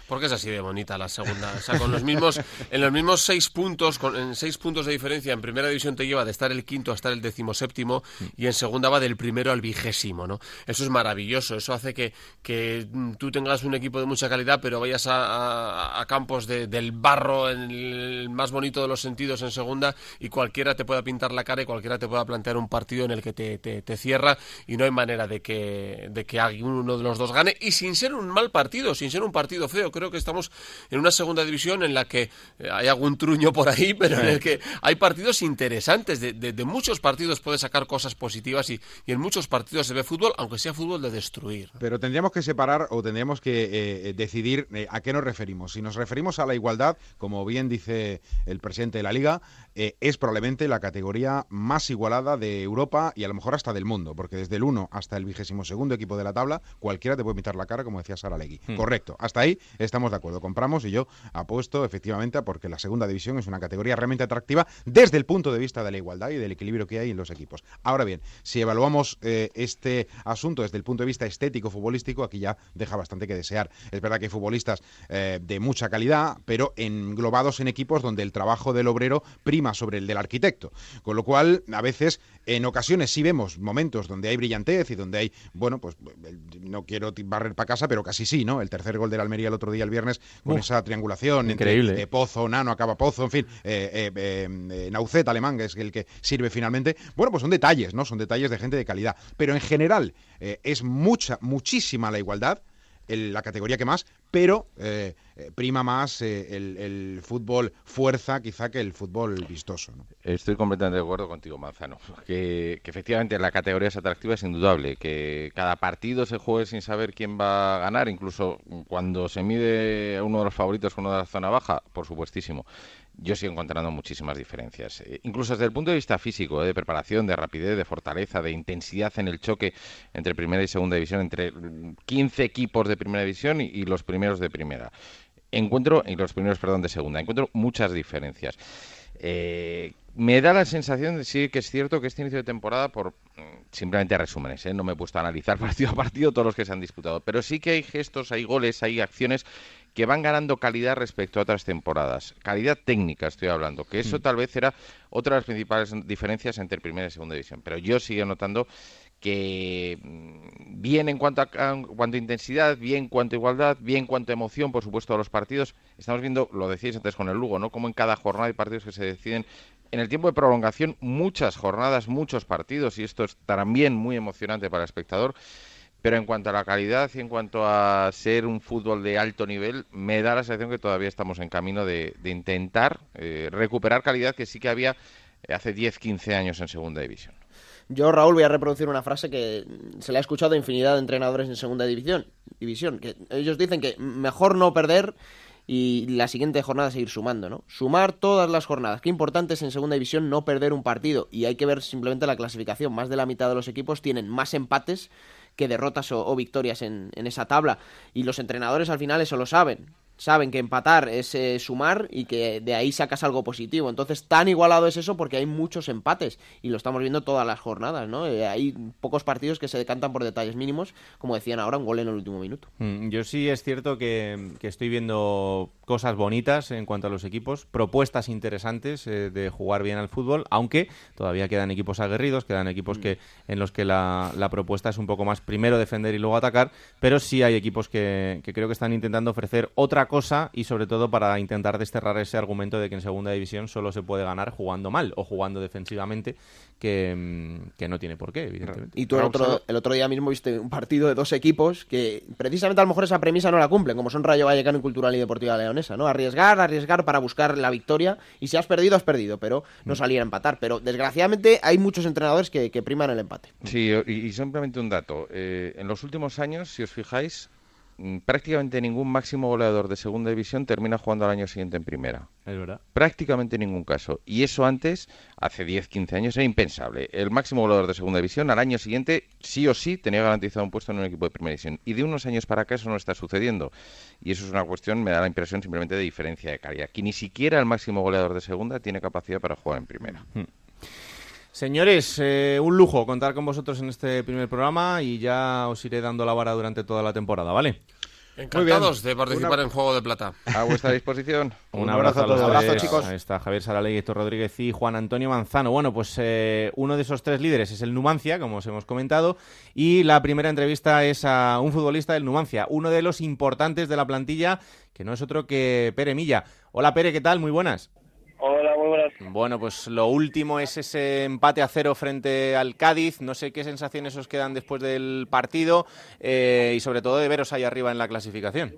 Porque es así de bonita la segunda. O sea, con los mismos, en los mismos seis puntos, con, en seis puntos de diferencia, en primera división te lleva de estar el quinto a estar el decimoséptimo y en segunda va del primero al vigésimo, ¿no? Eso es maravilloso. Eso hace que, que mm, tú tengas un equipo de mucha calidad, pero vayas a, a- campos de- del barro, en el más bonito de los sentidos en segunda, y cualquiera te pueda pintar la cara y cualquiera te pueda plantear un partido en el que te, te- te cierra y no hay manera de que, de que uno de los dos gane y sin ser un mal partido, sin ser un partido feo. Creo que estamos en una segunda división en la que eh, hay algún truño por ahí, pero en el que hay partidos interesantes. De, de- de muchos partidos puedes sacar cosas positivas y, y en muchos partidos se ve fútbol, aunque sea fútbol de destruir. Pero tendríamos que separar o tendríamos que eh, decidir eh, a qué nos referimos. Si nos referimos a la igualdad, como bien dice el presidente de la liga, eh, es probablemente la categoría más igualada de Europa y a lo mejor hasta del mundo, porque desde el 1 hasta el vigésimo segundo equipo de la tabla, cualquiera te puede pintar la cara, como decía Sara Legui. Hmm. Correcto, hasta ahí estamos de acuerdo. Compramos y yo apuesto efectivamente a porque la segunda división es una categoría realmente atractiva desde el punto de vista de la igualdad y del equilibrio que hay en los equipos. Ahora bien, si evaluamos eh, este asunto desde el punto de vista estético futbolístico, aquí ya deja bastante que desear. Es verdad que hay futbolistas eh, de mucha calidad, pero englobados en equipos donde el trabajo del obrero prima sobre el del arquitecto. Con lo cual, a veces, en ocasiones sí vemos momentos donde hay brillantez y donde hay, bueno, pues no quiero barrer para casa, pero casi sí, ¿no? El tercer gol del Almería el otro día, el viernes, con Uf, esa triangulación increíble. entre eh, Pozo, Nano, acaba Pozo, en fin, eh, eh, eh, eh, Naucet, alemán, que es el que sirve finalmente. Bueno, pues son detalles, ¿no? Son detalles de gente de calidad. Pero en general es mucha, muchísima la igualdad, el- la categoría que más, pero eh, eh, prima más eh, el, fútbol fuerza quizá que el fútbol vistoso. Estoy completamente de acuerdo contigo, Manzano. Que, que efectivamente la categoría es atractiva, es indudable. Que cada partido se juegue sin saber quién va a ganar, incluso cuando se mide uno de los favoritos con uno de la zona baja, por supuestísimo. Yo sigo encontrando muchísimas diferencias. Eh, incluso desde el punto de vista físico, eh, de preparación, de rapidez, de fortaleza, de intensidad en el choque entre primera y segunda división, entre mm, 15 equipos de primera división y, y los primeros de primera. Encuentro, y los primeros, perdón, de segunda. Encuentro muchas diferencias. Eh, me da la sensación de sí que es cierto que este inicio de temporada, por mm, simplemente resúmenes, ¿eh? no me he puesto a analizar partido a partido todos los que se han disputado, pero sí que hay gestos, hay goles, hay acciones que van ganando calidad respecto a otras temporadas. Calidad técnica estoy hablando, que eso tal vez era otra de las principales diferencias entre primera y segunda división. Pero yo sigo notando que mm, bien en cuanto a, a- cuanto a intensidad, bien en cuanto a igualdad, bien en cuanto a emoción, por supuesto, a los partidos. Estamos viendo, lo decíais antes con el Lugo, ¿no? Como en cada jornada hay partidos que se deciden en el tiempo de prolongación, muchas jornadas, muchos partidos, y esto es también muy emocionante para el espectador. Pero en cuanto a la calidad y en cuanto a ser un fútbol de alto nivel, me da la sensación que todavía estamos en camino de, de intentar eh, recuperar calidad que sí que había eh, hace 10, 15 años en segunda división. Yo, Raúl, voy a reproducir una frase que se le ha escuchado a infinidad de entrenadores en segunda división, división que ellos dicen que mejor no perder y la siguiente jornada seguir sumando, ¿no? Sumar todas las jornadas. Qué importante es en segunda división no perder un partido. Y hay que ver simplemente la clasificación. Más de la mitad de los equipos tienen más empates que derrotas o, victorias en, esa tabla. Y los entrenadores al final eso lo saben. Saben que empatar es eh, sumar y que de ahí sacas algo positivo. Entonces, tan igualado es eso porque hay muchos empates y lo estamos viendo todas las jornadas, ¿no? Eh, hay pocos partidos que se decantan por detalles mínimos, como decían ahora, un gol en el último minuto. Mm, Yo sí es cierto que estoy viendo cosas bonitas en cuanto a los equipos, propuestas interesantes eh, de jugar bien al fútbol, aunque todavía quedan equipos aguerridos, quedan equipos que en los que la, la propuesta es un poco más primero defender y luego atacar, pero sí hay equipos que, que creo que están intentando ofrecer otra cosa y sobre todo para intentar desterrar ese argumento de que en segunda división solo se puede ganar jugando mal o jugando defensivamente, que, mm, que no tiene por qué, evidentemente. Y tú el otro, el otro día mismo viste un partido de dos equipos que precisamente a lo mejor esa premisa no la cumplen, como son Rayo Vallecano y Cultural y Deportiva Leonesa, ¿no? Arriesgar, arriesgar para buscar la victoria y si has perdido, has perdido, pero no Mm. salir a empatar. Pero desgraciadamente hay muchos entrenadores que, que priman el empate. Sí, y, y simplemente un dato. Eh, en los últimos años, si os fijáis, prácticamente ningún máximo goleador de segunda división termina jugando al año siguiente en primera. Es verdad. Prácticamente ningún caso. Y eso antes, hace 10, 15 años, era impensable. El máximo goleador de segunda división al año siguiente, sí o sí, tenía garantizado un puesto en un equipo de primera división. Y de unos años para acá eso no está sucediendo. Y eso es una cuestión, me da la impresión simplemente de diferencia de calidad. Que ni siquiera el máximo goleador de segunda tiene capacidad para jugar en primera. Hmm. Señores, eh, un lujo contar con vosotros en este primer programa y ya os iré dando la vara durante toda la temporada, ¿vale? Encantados de participar en Juego de Plata. A vuestra disposición. Un, abrazo, a todos. los Abrazo, chicos. Ahí está Javier Saralegui, Héctor Rodríguez y Juan Antonio Manzano. Bueno, pues eh, uno de esos tres líderes es el Numancia, como os hemos comentado, y la primera entrevista es a un futbolista del Numancia, uno de los importantes de la plantilla, que no es otro que Pere Milla. Hola Pere, ¿qué tal? Muy buenas. Hola, muy buenas. Bueno, pues lo último es ese empate a cero frente al Cádiz. No sé qué sensaciones os quedan después del partido eh, y sobre todo de veros ahí arriba en la clasificación.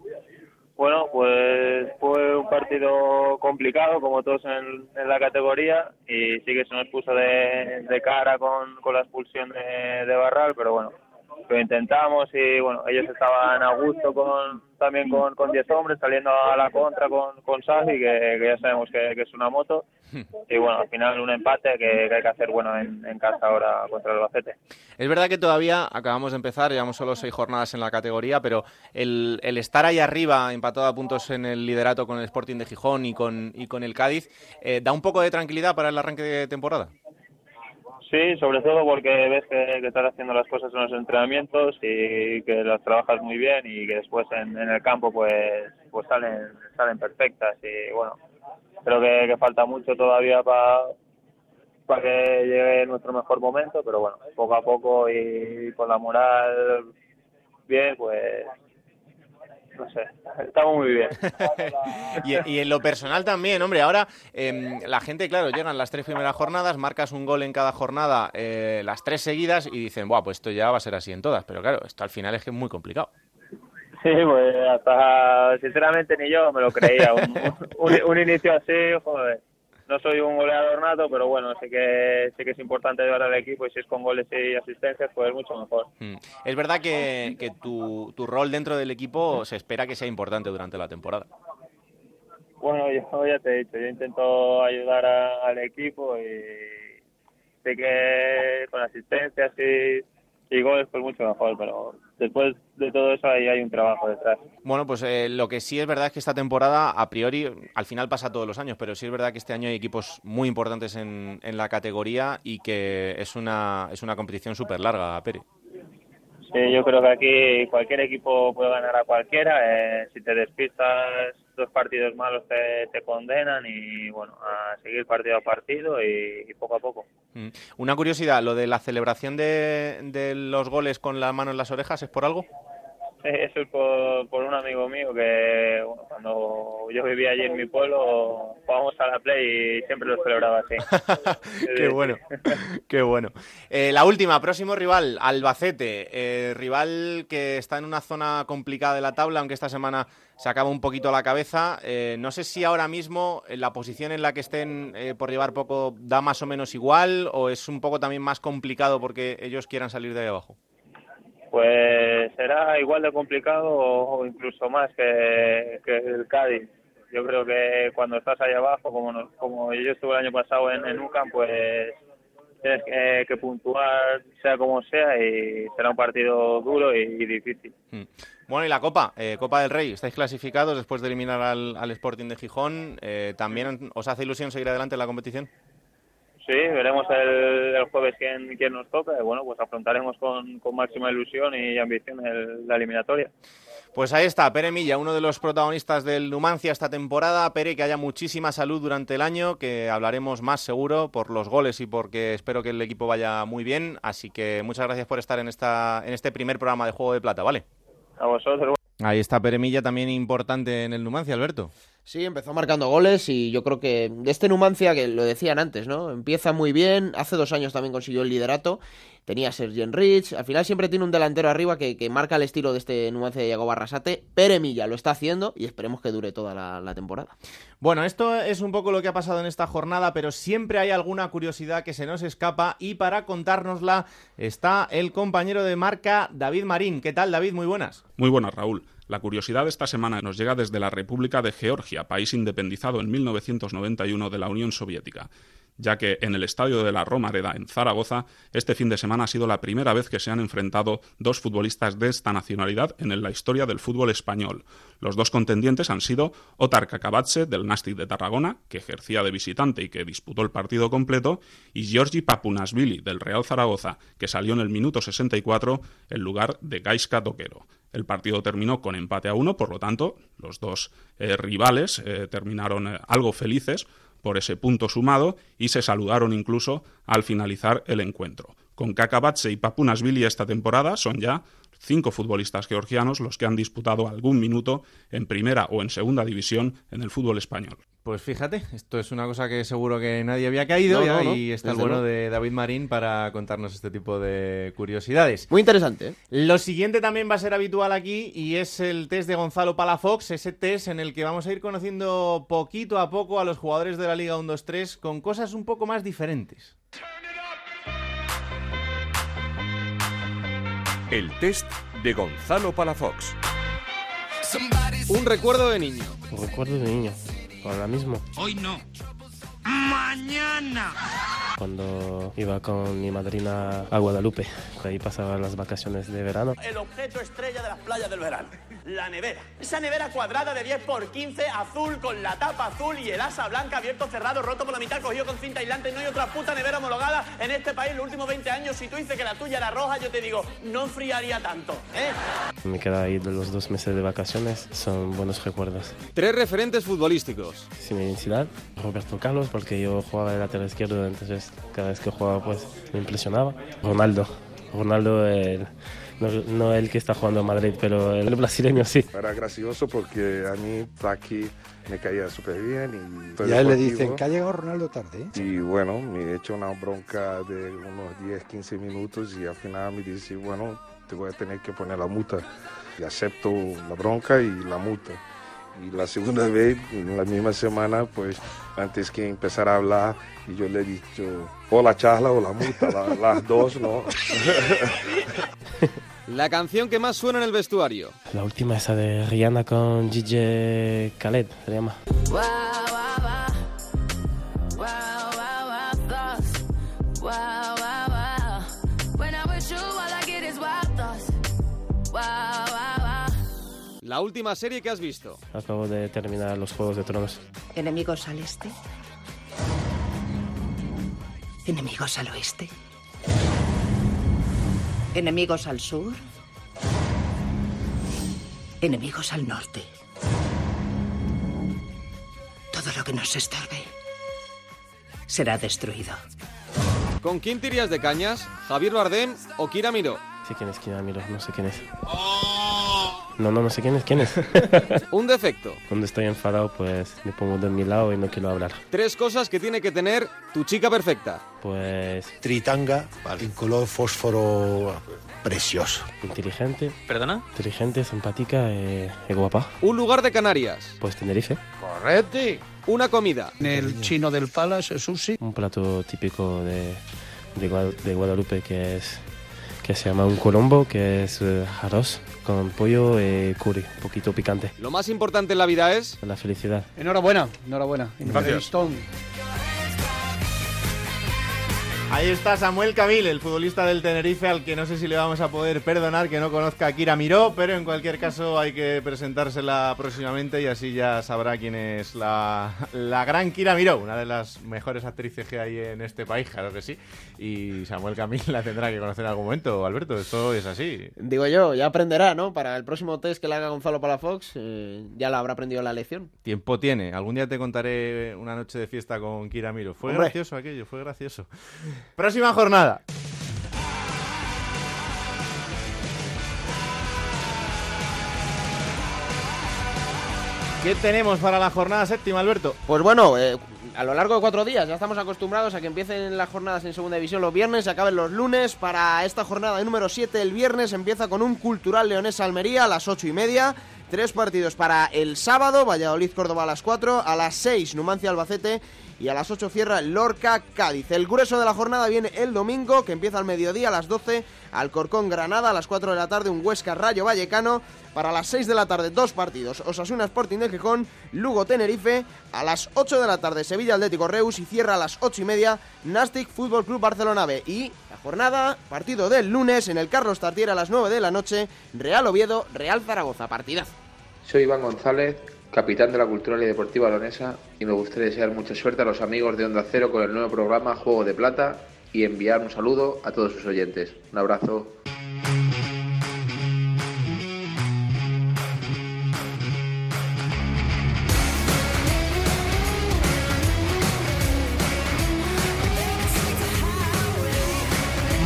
Bueno, pues fue un partido complicado, como todos en, en la categoría, y sí que se nos puso de, de cara con, con la expulsión de, de Barral, pero bueno, lo intentamos y bueno, ellos estaban a gusto con también con, con 10 hombres, saliendo a la contra con, con Safi, que, que ya sabemos que, que es una moto, y bueno, al final un empate que, que hay que hacer bueno en, en casa ahora contra el Albacete. Es verdad que todavía acabamos de empezar, llevamos solo seis jornadas en la categoría, pero el, el estar ahí arriba, empatado a puntos en el liderato con el Sporting de Gijón y con, y con el Cádiz, eh, da un poco de tranquilidad para el arranque de temporada. Sí, sobre todo porque ves que, estás haciendo las cosas en los entrenamientos y que las trabajas muy bien y que después en, en el campo pues pues salen salen perfectas y bueno creo que, que falta mucho todavía para para que llegue nuestro mejor momento pero bueno poco a poco y con la moral bien pues no sé estamos muy bien y, y en lo personal también, hombre, ahora em, la gente, claro, llegan las tres primeras jornadas, marcas un gol en cada jornada, eh, las tres seguidas, y dicen, Buah, pues esto ya va a ser así en todas. Pero claro, esto al final es que es muy complicado. Sí, pues hasta sinceramente ni yo me lo creía. Un, un, un inicio así, joder. No soy un goleador nato, pero bueno, sí que, sí que es importante ayudar al equipo y si es con goles y asistencias, pues mucho mejor. Mm. Es verdad que, que tu, tu rol dentro del equipo se espera que sea importante durante la temporada. Bueno, yo ya te he dicho, yo intento ayudar a- al equipo y sé que con asistencias y, y goles, pues mucho mejor, pero después de todo eso ahí hay un trabajo detrás. Bueno, pues eh, lo que sí es verdad es que esta temporada, a priori, al final pasa todos los años, pero sí es verdad que este año hay equipos muy importantes en, en la categoría y que es una, es una competición súper larga, Pere. Sí, yo creo que aquí cualquier equipo puede ganar a cualquiera. eh, si te despistas, dos partidos malos te, condenan y bueno, a seguir partido a partido y, y poco a poco. Mm. Una curiosidad, lo de la celebración de, de los goles con la mano en las orejas, ¿es por algo? Eso es por, un amigo mío que bueno, cuando yo vivía allí en mi pueblo jugábamos a la play y siempre lo celebraba así. Qué bueno, qué bueno. Eh, la última, próximo rival, Albacete. Eh, rival que está en una zona complicada de la tabla, aunque esta semana se acaba un poquito la cabeza. Eh, no sé si ahora mismo la posición en la que estén eh, por llevar poco da más o menos igual o es un poco también más complicado porque ellos quieran salir de ahí abajo. Pues será igual de complicado o, incluso más que, el Cádiz. Yo creo que cuando estás ahí abajo, como, nos- como yo estuve el año pasado en, en pues tienes que, puntuar sea como sea y será un partido duro y, y difícil. Mm. Bueno, y la Copa, eh, Copa del Rey, estáis clasificados después de eliminar al, al Sporting de Gijón. Eh, ¿También os hace ilusión seguir adelante en la competición? Sí, veremos el, el jueves quién, quién nos toca y bueno, pues afrontaremos con, con máxima ilusión y ambición el- la eliminatoria. Pues ahí está, Pere Milla, uno de los protagonistas del Numancia esta temporada. Pere, que haya muchísima salud durante el año, que hablaremos más seguro por los goles y porque espero que el equipo vaya muy bien. Así que muchas gracias por estar en, esta, en este primer programa de Juego de Plata, ¿vale? A vosotros. Ahí está Pere Milla, también importante en el Numancia, Alberto. Sí, empezó marcando goles y yo creo que de este Numancia, que lo decían antes, ¿no? Empieza muy bien, hace dos años también consiguió el liderato, tenía a Sergio Rich, al final siempre tiene un delantero arriba que, que marca el estilo de este Numancia de Diego Barrasate, Pere Milla lo está haciendo y esperemos que dure toda la, la temporada. Bueno, esto es un poco lo que ha pasado en esta jornada, pero siempre hay alguna curiosidad que se nos escapa y para contárnosla está el compañero de marca David Marín. ¿Qué tal, David? Muy buenas. Muy buenas, Raúl. La curiosidad de esta semana nos llega desde la República de Georgia, país independizado en 1991 de la Unión Soviética ya que en el estadio de la Romareda, en Zaragoza, este fin de semana ha sido la primera vez que se han enfrentado dos futbolistas de esta nacionalidad en la historia del fútbol español. Los dos contendientes han sido Otar Kakabatse, del Nastic de Tarragona, que ejercía de visitante y que disputó el partido completo, y Giorgi Papunasvili, del Real Zaragoza, que salió en el minuto 64 en lugar de Gaiska Toquero. El partido terminó con empate a uno, por lo tanto, los dos eh, rivales eh, terminaron eh, algo felices, por ese punto sumado y se saludaron incluso al finalizar el encuentro. Con Kakabatse y Papunasvili esta temporada son ya cinco futbolistas georgianos los que han disputado algún minuto en primera o en segunda división en el fútbol español. Pues fíjate, esto es una cosa que seguro que nadie había caído y está el bueno de David Marín para contarnos este tipo de curiosidades. Muy interesante. ¿eh? Lo siguiente también va a ser habitual aquí y es el test de Gonzalo Palafox, ese test en el que vamos a ir conociendo poquito a poco a los jugadores de la Liga 1-2-3 con cosas un poco más diferentes. El test de Gonzalo Palafox. Un recuerdo de niño. Un recuerdo de niño. Ahora mismo. Hoy no. Mañana. Cuando iba con mi madrina a Guadalupe, ahí pasaba las vacaciones de verano. El objeto estrella de las playas del verano, la nevera. Esa nevera cuadrada de 10 por 15, azul, con la tapa azul y el asa blanca abierto, cerrado, roto por la mitad, cogido con cinta aislante. No hay otra puta nevera homologada en este país en los últimos 20 años. Si tú dices que la tuya era roja, yo te digo, no enfriaría tanto, ¿eh? Me queda ahí de los dos meses de vacaciones, son buenos recuerdos. Tres referentes futbolísticos. Sin identidad, Roberto Carlos, porque yo jugaba de lateral izquierdo, entonces cada vez que jugaba pues me impresionaba. Ronaldo, Ronaldo el, no, no, el que está jugando en Madrid, pero el brasileño sí. Era gracioso porque a mí aquí me caía súper bien. Y, y a él le dicen que ha llegado Ronaldo tarde. Y bueno, me he hecho una bronca de unos 10, 15 minutos y al final me dice, bueno, te voy a tener que poner la multa. Y acepto la bronca y la multa. Y la segunda vez, en la misma semana, pues antes que empezar a hablar, y yo le he dicho, o la charla o la multa, la, las dos, ¿no? La canción que más suena en el vestuario. La última, esa de Rihanna con DJ Khaled, se llama. La última serie que has visto. Acabo de terminar los Juegos de Tronos. ¿Enemigos al este? ¿Enemigos al oeste? ¿Enemigos al sur? ¿Enemigos al norte? Todo lo que nos estorbe será destruido. ¿Con quién tirías de cañas? ¿Javier Bardem o Kira Miró? Sí, quién es Kira Miró, no sé quién es. No, no, no sé quién es, quién es. Un defecto. Cuando estoy enfadado, pues me pongo de mi lado y no quiero hablar. Tres cosas que tiene que tener tu chica perfecta. Pues... Tritanga, vale. en color fósforo precioso. Inteligente. ¿Perdona? Inteligente, simpática y, y guapa. Un lugar de Canarias. Pues Tenerife. Correcto. Una comida. En el chino del Palace, sushi. Un plato típico de, de Guadalupe que es que se llama un colombo, que es uh, arroz con pollo y curry, un poquito picante. Lo más importante en la vida es... La felicidad. Enhorabuena, enhorabuena. Gracias. Ahí está Samuel Camil, el futbolista del Tenerife, al que no sé si le vamos a poder perdonar que no conozca a Kira Miró, pero en cualquier caso hay que presentársela próximamente y así ya sabrá quién es la, la gran Kira Miró, una de las mejores actrices que hay en este país, claro que sí. Y Samuel Camil la tendrá que conocer en algún momento, Alberto, esto es así. Digo yo, ya aprenderá, ¿no? Para el próximo test que le haga Gonzalo Palafox, eh, ya la habrá aprendido la lección. Tiempo tiene, algún día te contaré una noche de fiesta con Kira Miró. Fue Hombre. gracioso aquello, fue gracioso. Próxima jornada. ¿Qué tenemos para la jornada séptima, Alberto? Pues bueno, eh, a lo largo de cuatro días ya estamos acostumbrados a que empiecen las jornadas en segunda división los viernes y acaben los lunes. Para esta jornada número 7, el viernes empieza con un cultural leonés Almería a las ocho y media. Tres partidos para el sábado, Valladolid-Córdoba a las 4, a las 6 Numancia-Albacete y a las 8 cierra Lorca-Cádiz. El grueso de la jornada viene el domingo, que empieza al mediodía a las 12, Alcorcón-Granada, a las 4 de la tarde un Huesca-Rayo Vallecano, para las 6 de la tarde dos partidos, Osasuna Sporting de Gijón, Lugo-Tenerife, a las 8 de la tarde Sevilla-Atlético Reus y cierra a las 8 y media Nastic Fútbol Club Barcelona B. Y la jornada, partido del lunes en el Carlos Tartier a las 9 de la noche, Real Oviedo, Real Zaragoza, partidazo. Soy Iván González, capitán de la Cultural y Deportiva Leonesa, y me gustaría desear mucha suerte a los amigos de Onda Cero con el nuevo programa Juego de Plata y enviar un saludo a todos sus oyentes. Un abrazo.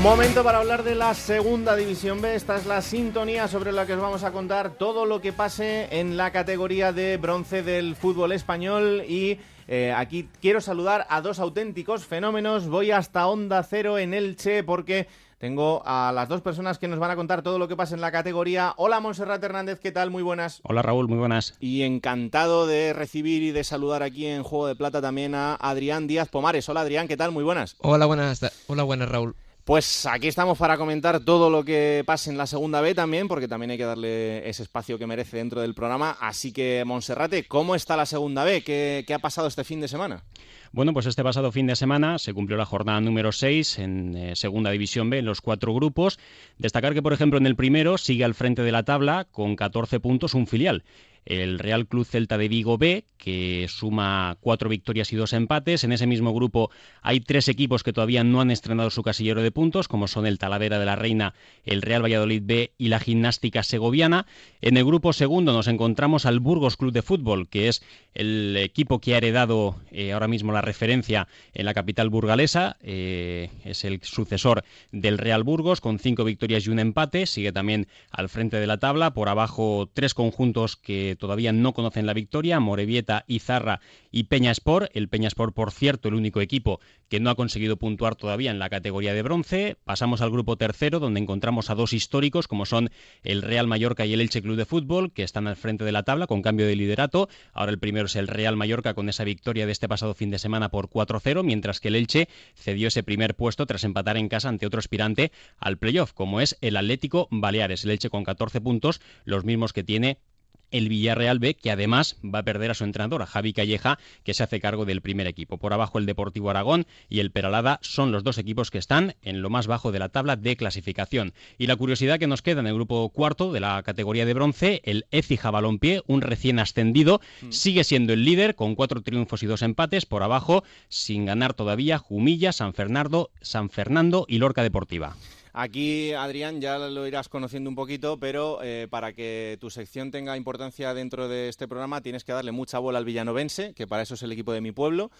Momento para hablar de la segunda división B. Esta es la sintonía sobre la que os vamos a contar todo lo que pase en la categoría de bronce del fútbol español. Y eh, aquí quiero saludar a dos auténticos fenómenos. Voy hasta Onda Cero en Elche porque tengo a las dos personas que nos van a contar todo lo que pasa en la categoría. Hola Monserrat Hernández, ¿qué tal? Muy buenas. Hola Raúl, muy buenas. Y encantado de recibir y de saludar aquí en Juego de Plata también a Adrián Díaz Pomares. Hola Adrián, ¿qué tal? Muy buenas. Hola, buenas. Hola, buenas Raúl. Pues aquí estamos para comentar todo lo que pase en la segunda B también, porque también hay que darle ese espacio que merece dentro del programa. Así que, Monserrate, ¿cómo está la segunda B? ¿Qué, ha pasado este fin de semana? Bueno, pues este pasado fin de semana se cumplió la jornada número 6 en eh, Segunda División B en los cuatro grupos. Destacar que, por ejemplo, en el primero sigue al frente de la tabla con 14 puntos un filial el Real Club Celta de Vigo B, que suma cuatro victorias y dos empates. En ese mismo grupo hay tres equipos que todavía no han estrenado su casillero de puntos, como son el Talavera de la Reina, el Real Valladolid B y la Gimnástica Segoviana. En el grupo segundo nos encontramos al Burgos Club de Fútbol, que es el equipo que ha heredado eh, ahora mismo la referencia en la capital burgalesa. Eh, es el sucesor del Real Burgos, con cinco victorias y un empate. Sigue también al frente de la tabla. Por abajo, tres conjuntos que todavía no conocen la victoria, Morevieta, Izarra y Peña Sport. El Peña Sport, por cierto, el único equipo que no ha conseguido puntuar todavía en la categoría de bronce. Pasamos al grupo tercero, donde encontramos a dos históricos, como son el Real Mallorca y el Elche Club de Fútbol, que están al frente de la tabla con cambio de liderato. Ahora el primero es el Real Mallorca con esa victoria de este pasado fin de semana por 4-0, mientras que el Elche cedió ese primer puesto tras empatar en casa ante otro aspirante al playoff, como es el Atlético Baleares. El Elche con 14 puntos, los mismos que tiene el Villarreal B, que además va a perder a su entrenador, a Javi Calleja, que se hace cargo del primer equipo. Por abajo el Deportivo Aragón y el Peralada son los dos equipos que están en lo más bajo de la tabla de clasificación. Y la curiosidad que nos queda en el grupo cuarto de la categoría de bronce, el Écija Balompié, un recién ascendido, mm. sigue siendo el líder con cuatro triunfos y dos empates. Por abajo, sin ganar todavía, Jumilla, San Fernando, San Fernando y Lorca Deportiva. Aquí, Adrián, ya lo irás conociendo un poquito, pero eh, para que tu sección tenga importancia dentro de este programa tienes que darle mucha bola al villanovense, que para eso es el equipo de mi pueblo.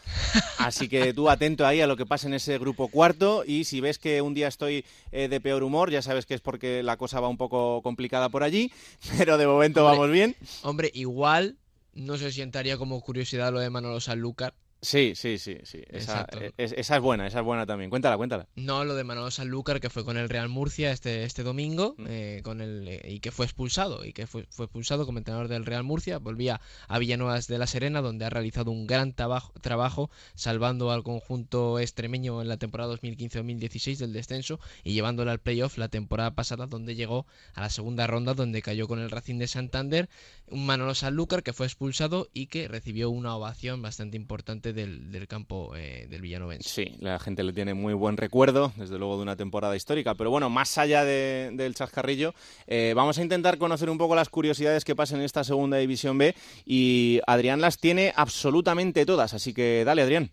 Así que tú atento ahí a lo que pasa en ese grupo cuarto y si ves que un día estoy eh, de peor humor, ya sabes que es porque la cosa va un poco complicada por allí, pero de momento vamos bien. Hombre, igual no se sientaría como curiosidad lo de Manolo Sanlúcar Sí, sí, sí, sí. Esa, eh, es, esa, es, buena, esa es buena también. Cuéntala, cuéntala. No, lo de Manolo Sanlúcar, que fue con el Real Murcia este, este domingo, mm. eh, con el, eh, y que fue expulsado, y que fue, fue, expulsado como entrenador del Real Murcia. Volvía a Villanuevas de la Serena, donde ha realizado un gran trabajo, trabajo salvando al conjunto extremeño en la temporada 2015-2016 del descenso y llevándolo al playoff la temporada pasada, donde llegó a la segunda ronda, donde cayó con el Racing de Santander. Un Manolo Sanlúcar que fue expulsado y que recibió una ovación bastante importante del, campo eh, del Villanovense. Sí, la gente le tiene muy buen recuerdo, desde luego de una temporada histórica. Pero bueno, más allá del chascarrillo, eh, vamos a intentar conocer un poco las curiosidades que pasan en esta segunda división B. Y Adrián las tiene absolutamente todas, así que dale, Adrián.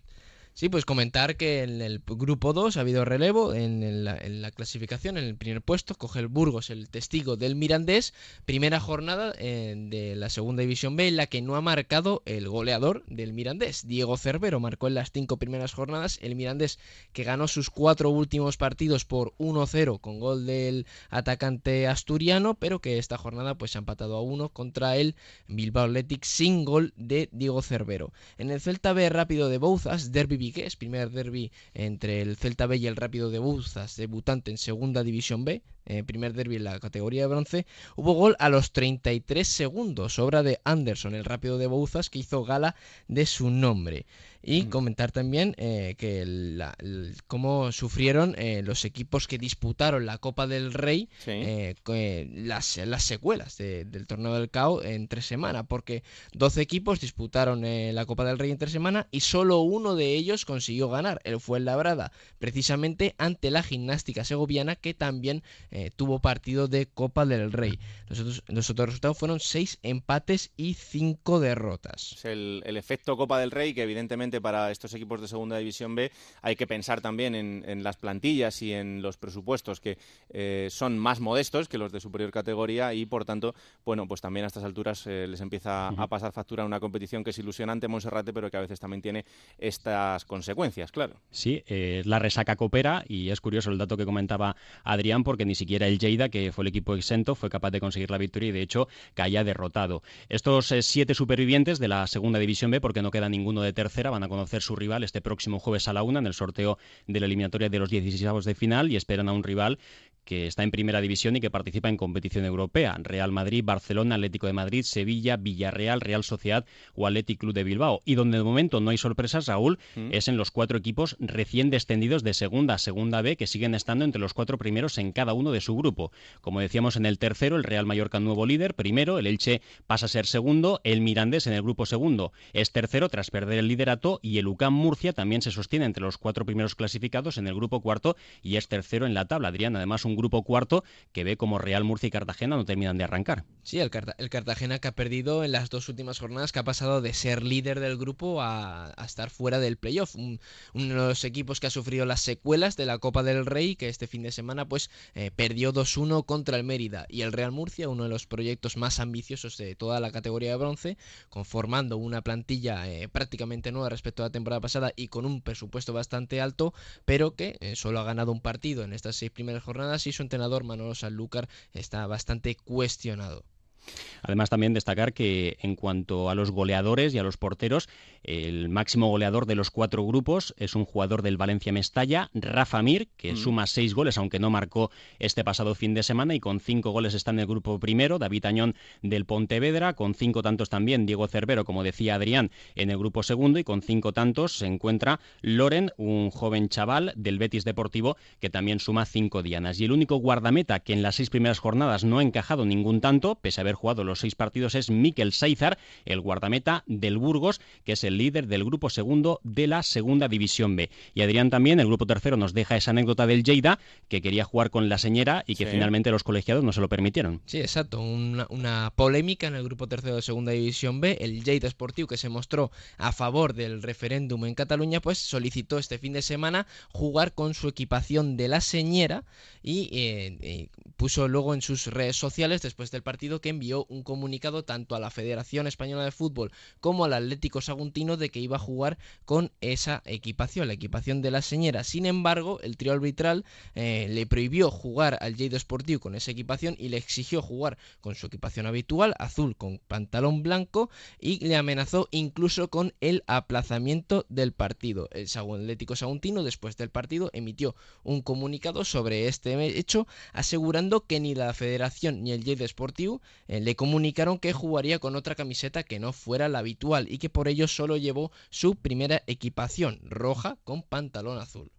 Sí, pues comentar que en el grupo 2 ha habido relevo en, la, clasificación, en el primer puesto, coge el Burgos, el testigo del Mirandés, primera jornada eh, de la segunda división B en la que no ha marcado el goleador del Mirandés, Diego Cervero, marcó en las cinco primeras jornadas, el Mirandés que ganó sus cuatro últimos partidos por 1-0 con gol del atacante asturiano, pero que esta jornada pues ha empatado a 1 contra el Bilbao Athletic sin gol de Diego Cervero. En el Celta B rápido de Bouzas, Derby Vigués, primer derby entre el Celta B y el Rápido de Bouzas, debutante en Segunda División B, eh, primer derby en la categoría de bronce, hubo gol a los 33 segundos, obra de Anderson, el Rápido de Bouzas, que hizo gala de su nombre. Y comentar también eh, que la- el- cómo sufrieron eh, los equipos que disputaron la Copa del Rey eh, las, las secuelas de- del torneo del CAO entre semana, porque 12 equipos disputaron la Copa del Rey entre semana y solo uno de ellos consiguió ganar, el fue el Labrada, precisamente ante la gimnástica segoviana que también eh, tuvo partido de Copa del Rey. Los otros, los otros resultados fueron 6 empates y 5 derrotas. Es el, el efecto Copa del Rey, que evidentemente para estos equipos de Segunda División B hay que pensar también en, en las plantillas y en los presupuestos que eh, son más modestos que los de superior categoría y, por tanto, bueno, pues también a estas alturas eh, les empieza a pasar factura una competición que es ilusionante, Monserrate, pero que a veces también tiene consecuencias, claro. Sí, eh, la resaca coopera y es curioso el dato que comentaba Adrián porque ni siquiera el Lleida, que fue el equipo exento, fue capaz de conseguir la victoria y de hecho caía derrotado. Estos eh, siete supervivientes de la segunda división B, porque no queda ninguno de tercera, van a conocer su rival este próximo jueves a la una en el sorteo de la eliminatoria de los 16 de final y esperan a un rival que está en primera división y que participa en competición europea. Real Madrid, Barcelona, Atlético de Madrid, Sevilla, Villarreal, Real Sociedad o Athletic Club de Bilbao. Y donde de momento no hay sorpresas, Raúl, es en los cuatro equipos recién descendidos de segunda a segunda B que siguen estando entre los cuatro primeros en cada uno de su grupo. Como decíamos en el tercero, el Real Mallorca nuevo líder, primero, el Elche pasa a ser segundo, el Mirandés en el grupo segundo es tercero tras perder el liderato y el UCAM Murcia también se sostiene entre los cuatro primeros clasificados en el grupo cuarto y es tercero en la tabla. Adrián, además un grupo cuarto que ve como Real Murcia y Cartagena no terminan de arrancar. Sí, el, Carta- el Cartagena que ha perdido en las dos últimas jornadas, que ha pasado de ser líder del grupo a, estar fuera del playoff. Un- uno de los equipos que ha sufrido las secuelas de la Copa del Rey, que este fin de semana pues eh, perdió 2-1 contra el Mérida. Y el Real Murcia, uno de los proyectos más ambiciosos de toda la categoría de bronce, conformando una plantilla eh, prácticamente nueva respecto a la temporada pasada y con un presupuesto bastante alto, pero que eh, solo ha ganado un partido en estas seis primeras jornadas y su entrenador Manolo Sanlúcar está bastante cuestionado. Además, también destacar que en cuanto a los goleadores y a los porteros, el máximo goleador de los cuatro grupos es un jugador del Valencia Mestalla, Rafa Mir, que Mm. suma seis goles, aunque no marcó este pasado fin de semana, y con cinco goles está en el grupo primero, David Añón del Pontevedra, con cinco tantos también Diego Cervero, como decía Adrián, en el grupo segundo, y con cinco tantos se encuentra Loren, un joven chaval del Betis Deportivo, que también suma cinco dianas. Y el único guardameta que en las seis primeras jornadas no ha encajado ningún tanto, pese a haber jugado los seis partidos, es Mikel Saizar, el guardameta del Burgos, que es el líder del grupo segundo de la segunda división B. Y Adrián también, el grupo tercero, nos deja esa anécdota del Lleida, que quería jugar con la señera y que Sí. finalmente los colegiados no se lo permitieron. Sí, exacto. Una, una polémica en el grupo tercero de Segunda División B. El Lleida Esportiu, que se mostró a favor del referéndum en Cataluña, pues solicitó este fin de semana jugar con su equipación de la señera y eh, eh, puso luego en sus redes sociales después del partido que envió un comunicado tanto a la Federación Española de Fútbol como al Atlético Saguntino de que iba a jugar con esa equipación, la equipación de la señera. Sin embargo, el trío arbitral eh, le prohibió jugar al Lleida Esportiu con esa equipación y le exigió jugar con su equipación habitual, azul con pantalón blanco, y le amenazó incluso con el aplazamiento del partido. El Atlético Saguntino, después del partido, emitió un comunicado sobre este hecho, asegurando que ni la federación ni el Lleida Esportiu eh, le comunicaron que jugaría con otra camiseta que no fuera la habitual y que por ello solo llevó su primera equipación, roja con pantalón azul.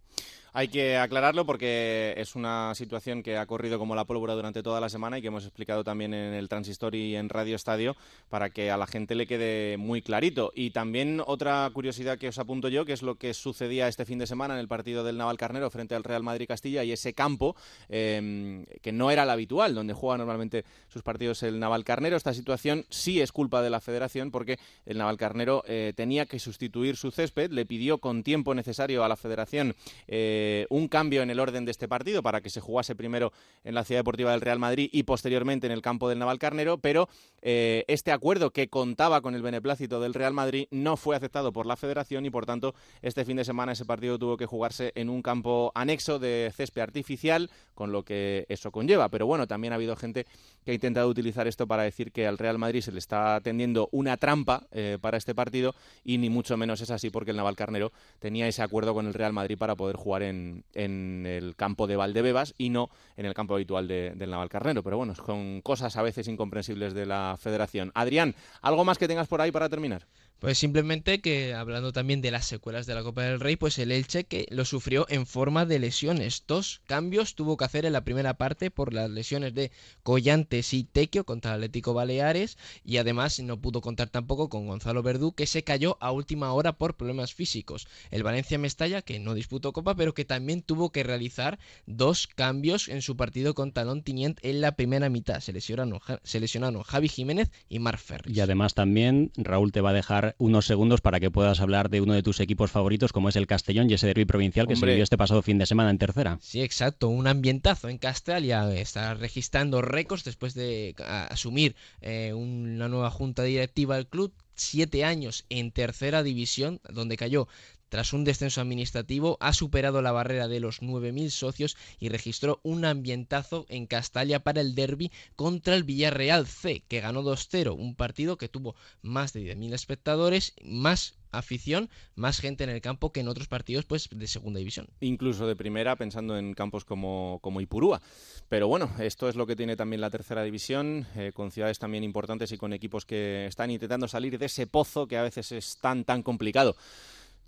Hay que aclararlo porque es una situación que ha corrido como la pólvora durante toda la semana y que hemos explicado también en el Transistor y en Radio Estadio para que a la gente le quede muy clarito. Y también otra curiosidad que os apunto yo, que es lo que sucedía este fin de semana en el partido del Naval Carnero frente al Real Madrid Castilla y ese campo eh, que no era el habitual, donde juega normalmente sus partidos el Naval Carnero. Esta situación sí es culpa de la federación porque el Naval Carnero eh, tenía que sustituir su césped, le pidió con tiempo necesario a la federación. eh, eh, un cambio en el orden de este partido para que se jugase primero en la Ciudad Deportiva del Real Madrid y posteriormente en el campo del Navalcarnero, pero eh, este acuerdo que contaba con el beneplácito del Real Madrid no fue aceptado por la Federación y por tanto este fin de semana ese partido tuvo que jugarse en un campo anexo de césped artificial, con lo que eso conlleva. Pero bueno, también ha habido gente que ha intentado utilizar esto para decir que al Real Madrid se le está tendiendo una trampa eh, para este partido y ni mucho menos es así porque el Navalcarnero tenía ese acuerdo con el Real Madrid para poder jugar en, en el campo de Valdebebas y no en el campo habitual de, del Navalcarnero. Pero bueno, son cosas a veces incomprensibles de la federación. Adrián, ¿algo más que tengas por ahí para terminar? Pues simplemente que hablando también de las secuelas de la Copa del Rey, pues el Elche que lo sufrió en forma de lesiones. Dos cambios tuvo que hacer en la primera parte por las lesiones de Collantes y Tequio contra Atlético Baleares y además no pudo contar tampoco con Gonzalo Verdú que se cayó a última hora por problemas físicos. El Valencia Mestalla que no disputó Copa pero que también tuvo que realizar dos cambios en su partido con Talón Tinient en la primera mitad. Se lesionaron, se lesionaron Javi Jiménez y Mar Ferris. Y además también Raúl te va a dejar unos segundos para que puedas hablar de uno de tus equipos favoritos, como es el Castellón y ese derby provincial que se vivió este pasado fin de semana en tercera. Sí, exacto, un ambientazo en Castalia, está registrando récords después de asumir eh, una nueva junta directiva del club, siete años en tercera división, donde cayó tras un descenso administrativo, ha superado la barrera de los 9.000 socios y registró un ambientazo en Castalia para el derby contra el Villarreal C, que ganó 2-0, un partido que tuvo más de 10.000 espectadores, más afición, más gente en el campo que en otros partidos pues de segunda división. incluso de primera, pensando en campos como, como Ipurúa. Pero bueno, esto es lo que tiene también la tercera división, eh, con ciudades también importantes y con equipos que están intentando salir de ese pozo que a veces es tan, tan complicado.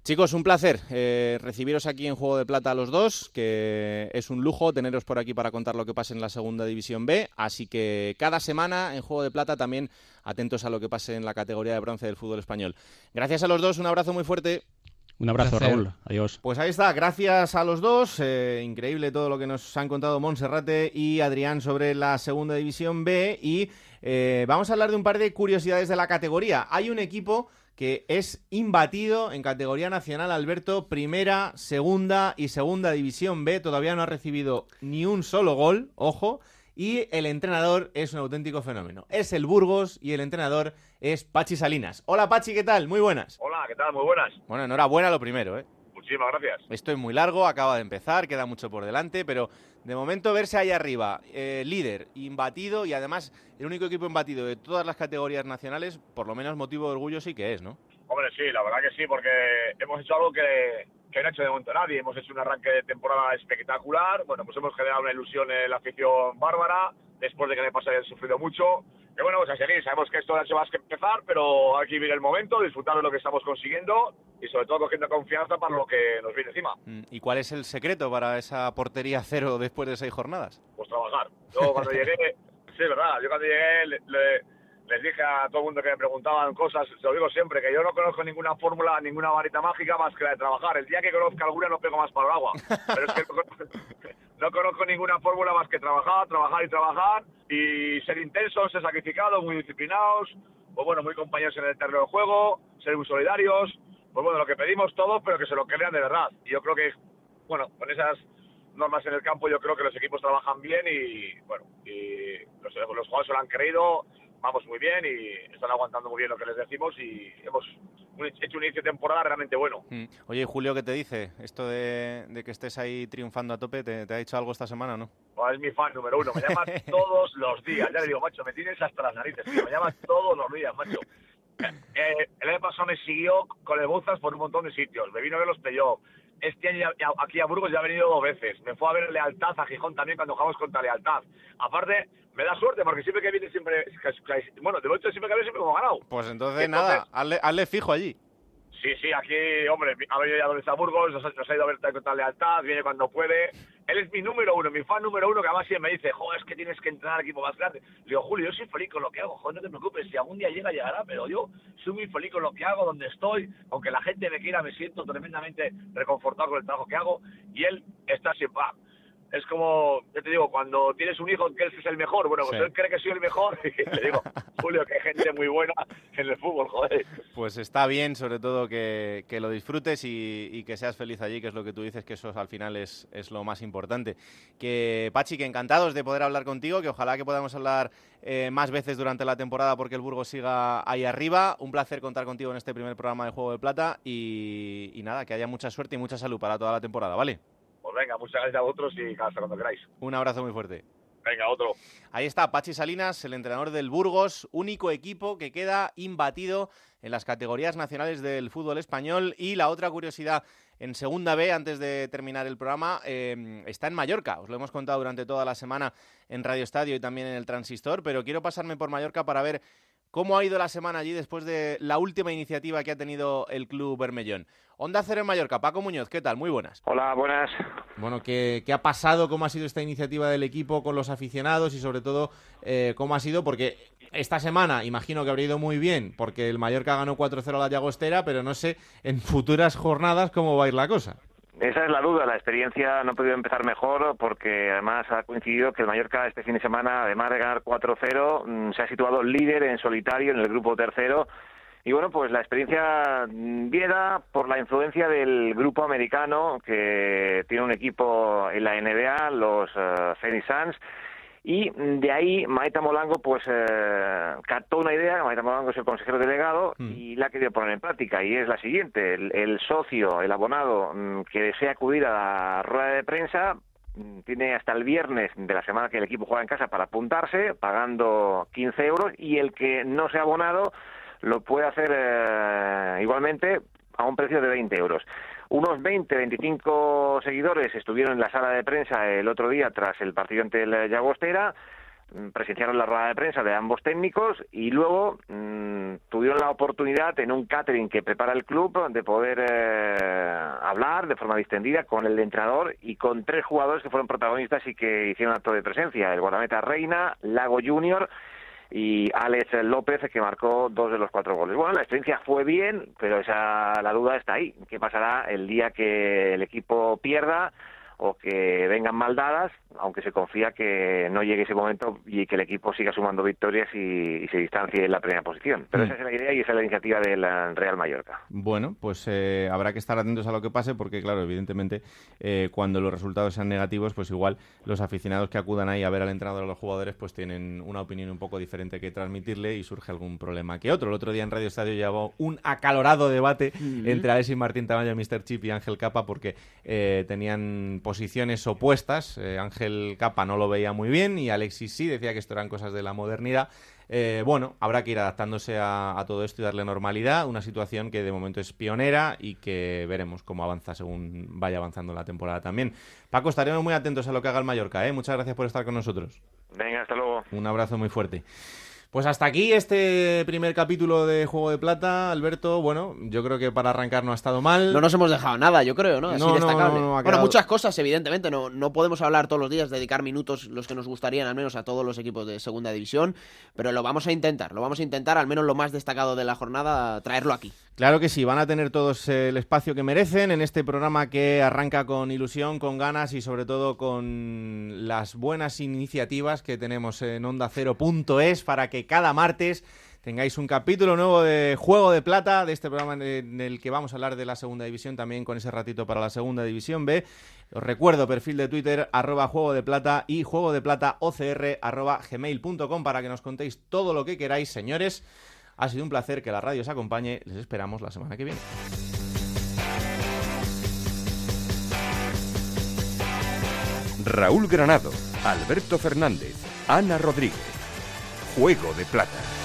Chicos, un placer eh, recibiros aquí en Juego de Plata a los dos, que es un lujo teneros por aquí para contar lo que pase en la Segunda División B, así que cada semana en Juego de Plata también atentos a lo que pase en la categoría de bronce del fútbol español. Gracias a los dos, un abrazo muy fuerte. Un abrazo. Raúl. Adiós. Pues ahí está, gracias a los dos. eh, increíble todo lo que nos han contado Monserrate y Adrián sobre la segunda división B. Y eh, vamos a hablar de un par de curiosidades de la categoría. Hay un equipo que es imbatido en categoría nacional, Alberto, primera, segunda y segunda división B. Todavía no ha recibido ni un solo gol, ojo. Y el entrenador es un auténtico fenómeno. Es el Burgos y el entrenador es Pachi Salinas. Hola Pachi, ¿qué tal? Muy buenas. Hola, ¿qué tal? Muy buenas. Bueno, enhorabuena lo primero, ¿eh? Muchísimas gracias. Esto es muy largo, acaba de empezar, queda mucho por delante, pero de momento verse ahí arriba, eh, líder, imbatido y además el único equipo imbatido de todas las categorías nacionales, por lo menos motivo de orgullo sí que es, ¿no? Hombre, sí, la verdad que sí, porque hemos hecho algo que, que no ha hecho de momento nadie. Hemos hecho un arranque de temporada espectacular. Bueno, pues hemos generado una ilusión en la afición bárbara, después de que pasado hayan sufrido mucho. Y bueno, pues a seguir. Sabemos que esto no ha hecho más que empezar, pero que vivir el momento, disfrutar de lo que estamos consiguiendo y sobre todo cogiendo confianza para lo que nos viene encima. Mm, ¿Y cuál es el secreto para esa portería cero después de seis jornadas? pues trabajar. Yo cuando llegué, sí, es verdad, yo cuando llegué le- le- les dije a todo el mundo que me preguntaban cosas, se lo digo siempre, que yo no conozco ninguna fórmula, ninguna varita mágica más que la de trabajar. El día que conozca alguna no pego más para el agua. Pero es que no, conozco- no conozco ninguna fórmula más que trabajar, trabajar y trabajar y ser intensos, ser sacrificados, muy disciplinados, pues bueno, muy compañeros en el terreno de juego, ser muy solidarios, pues bueno, lo que pedimos todos, pero que se lo crean de verdad. Y yo creo que, bueno, con esas normas en el campo yo creo que los equipos trabajan bien y bueno y los, los jugadores se lo han creído vamos muy bien y están aguantando muy bien lo que les decimos y hemos hecho un inicio de temporada realmente bueno Mm. Oye, Julio, ¿qué te dice? Esto de, de que estés ahí triunfando a tope, ¿te, te ha dicho algo esta semana no? Pues es mi fan número uno me llamas todos los días ya le digo macho me tienes hasta las narices tío. me llamas todos los días macho Eh, el año pasado me siguió con el Buzas por un montón de sitios me vino a ver los playoffs este año ya- aquí a Burgos ya ha venido dos veces. Me fue a ver Lealtad a Gijón también cuando jugamos contra Lealtad. Aparte, me da suerte porque siempre que viene siempre... Bueno, de momento siempre que viene siempre hemos ganado. Pues entonces, Entonces- nada, hazle, hazle fijo allí. Sí, sí, aquí, hombre, ha venido ya está Burgos, nos nos ha ido a ver contra Lealtad, viene cuando puede. Él es mi número uno, mi fan número uno, que además siempre me dice, joder, es que tienes que entrenar al equipo más grande. Le digo, Julio, yo soy feliz con lo que hago, joder, no te preocupes, si algún día llega, llegará, pero yo soy muy feliz con lo que hago, donde estoy, aunque la gente me quiera, me siento tremendamente reconfortado con el trabajo que hago, y él está siempre, ah, es como, yo te digo, cuando tienes un hijo que él es el mejor, bueno, pues Sí. él cree que soy el mejor, y le digo, Julio, que hay gente muy buena en el fútbol, joder. Pues está bien, sobre todo que, que lo disfrutes y, y que seas feliz allí, que es lo que tú dices, que eso al final es, es lo más importante. Que Pachi, que encantados de poder hablar contigo, que ojalá que podamos hablar eh, más veces durante la temporada porque el Burgos siga ahí arriba. Un placer contar contigo en este primer programa de Juego de Plata y, y nada, que haya mucha suerte y mucha salud para toda la temporada, ¿vale? Pues venga, muchas gracias a vosotros y hasta cuando queráis. Un abrazo muy fuerte. Venga, otro. Ahí está Pachi Salinas, el entrenador del Burgos, único equipo que queda imbatido en las categorías nacionales del fútbol español. Y la otra curiosidad en Segunda B, antes de terminar el programa, eh, está en Mallorca. Os lo hemos contado durante toda la semana en Radio Estadio y también en el Transistor, pero quiero pasarme por Mallorca para ver cómo ha ido la semana allí después de la última iniciativa que ha tenido el Club Bermellón. Onda Cero en Mallorca, Paco Muñoz, ¿qué tal? Muy buenas. Hola, buenas. Bueno, ¿qué, qué ha pasado? ¿Cómo ha sido esta iniciativa del equipo con los aficionados? Y sobre todo, eh, ¿cómo ha sido? Porque esta semana imagino que habría ido muy bien, porque el Mallorca ganó 4-0 a la Llagostera, pero no sé en futuras jornadas cómo va a ir la cosa. Esa es la duda. La experiencia no ha podido empezar mejor porque además ha coincidido que el Mallorca este fin de semana, además de ganar 4-0, mm, se ha situado líder en solitario en el grupo tercero. Y bueno, pues la experiencia mm, viene por la influencia del grupo americano que tiene un equipo en la NBA, los eh, Phoenix Suns, y mm, de ahí Maeta Molango pues eh, captó una idea, Maeta Molango es el consejero delegado y la ha querido poner en práctica. Y es la siguiente, el, el socio, el abonado mm, que desea acudir a la rueda de prensa mm, tiene hasta el viernes de la semana que el equipo juega en casa para apuntarse, pagando 15 euros. Y el que no sea abonado lo puede hacer eh, igualmente a un precio de 20 euros. Unos 20, 25 seguidores estuvieron en la sala de prensa el otro día tras el partido ante el Llagostera, mm, presenciaron la rueda de prensa de ambos técnicos y luego mm, tuvieron la oportunidad en un catering que prepara el club de poder eh, hablar de forma distendida con el entrenador y con tres jugadores que fueron protagonistas y que hicieron acto de presencia, el guardameta Reina, Lago Junior y Alex López que marcó dos de los cuatro goles. Bueno, la experiencia fue bien, pero esa la duda está ahí. ¿Qué pasará el día que el equipo pierda o que vengan mal dadas, aunque se confía que no llegue ese momento y que el equipo siga sumando victorias y, y se distancie en la primera posición. Pero Mm. esa es la idea y esa es la iniciativa del eh, Real Mallorca. Bueno, pues eh, habrá que estar atentos a lo que pase porque, claro, evidentemente, eh, cuando los resultados sean negativos, pues igual los aficionados que acudan ahí a ver al entrenador o a los jugadores, pues tienen una opinión un poco diferente que transmitirle y surge algún problema que otro. El otro día en Radio Estadio llevó un acalorado debate Ujú. entre Alexis Martín Tamayo, Mr. Chip y Ángel Capa porque eh, tenían posiciones opuestas. Eh, Ángel Capa no lo veía muy bien y Alexis sí, decía que esto eran cosas de la modernidad. Eh, bueno, habrá que ir adaptándose a, a todo esto y darle normalidad, una situación que de momento es pionera y que veremos cómo avanza según vaya avanzando la temporada también. Paco, estaremos muy atentos a lo que haga el Mallorca, ¿eh? Muchas gracias por estar con nosotros. Venga, hasta luego. Un abrazo muy fuerte. Pues hasta aquí este primer capítulo de Juego de Plata, Alberto. Bueno, yo creo que para arrancar no ha estado mal. No nos hemos dejado nada, yo creo, ¿no? Así No, no, destacable. no, bueno, muchas cosas, evidentemente. No, no podemos hablar todos los días, dedicar minutos los que nos gustarían, al menos a todos los equipos de segunda división. Pero lo vamos a intentar, lo vamos a intentar, al menos lo más destacado de la jornada, traerlo aquí. Claro que sí, van a tener todos el espacio que merecen en este programa que arranca con ilusión, con ganas y sobre todo con las buenas iniciativas que tenemos en Onda Cero.es para que cada martes tengáis un capítulo nuevo de Juego de Plata, de este programa en el- que vamos a hablar de la segunda división, también con ese ratito para la segunda división B. Os recuerdo, perfil de Twitter, arroba Juego de Plata y Juego de Plata OCR, arroba gmail.com para que nos contéis todo lo que queráis, señores. Ha sido un placer que la radio os acompañe. Les esperamos la semana que viene. Raúl Granado, Alberto Fernández, Ana Rodríguez. Juego de Plata.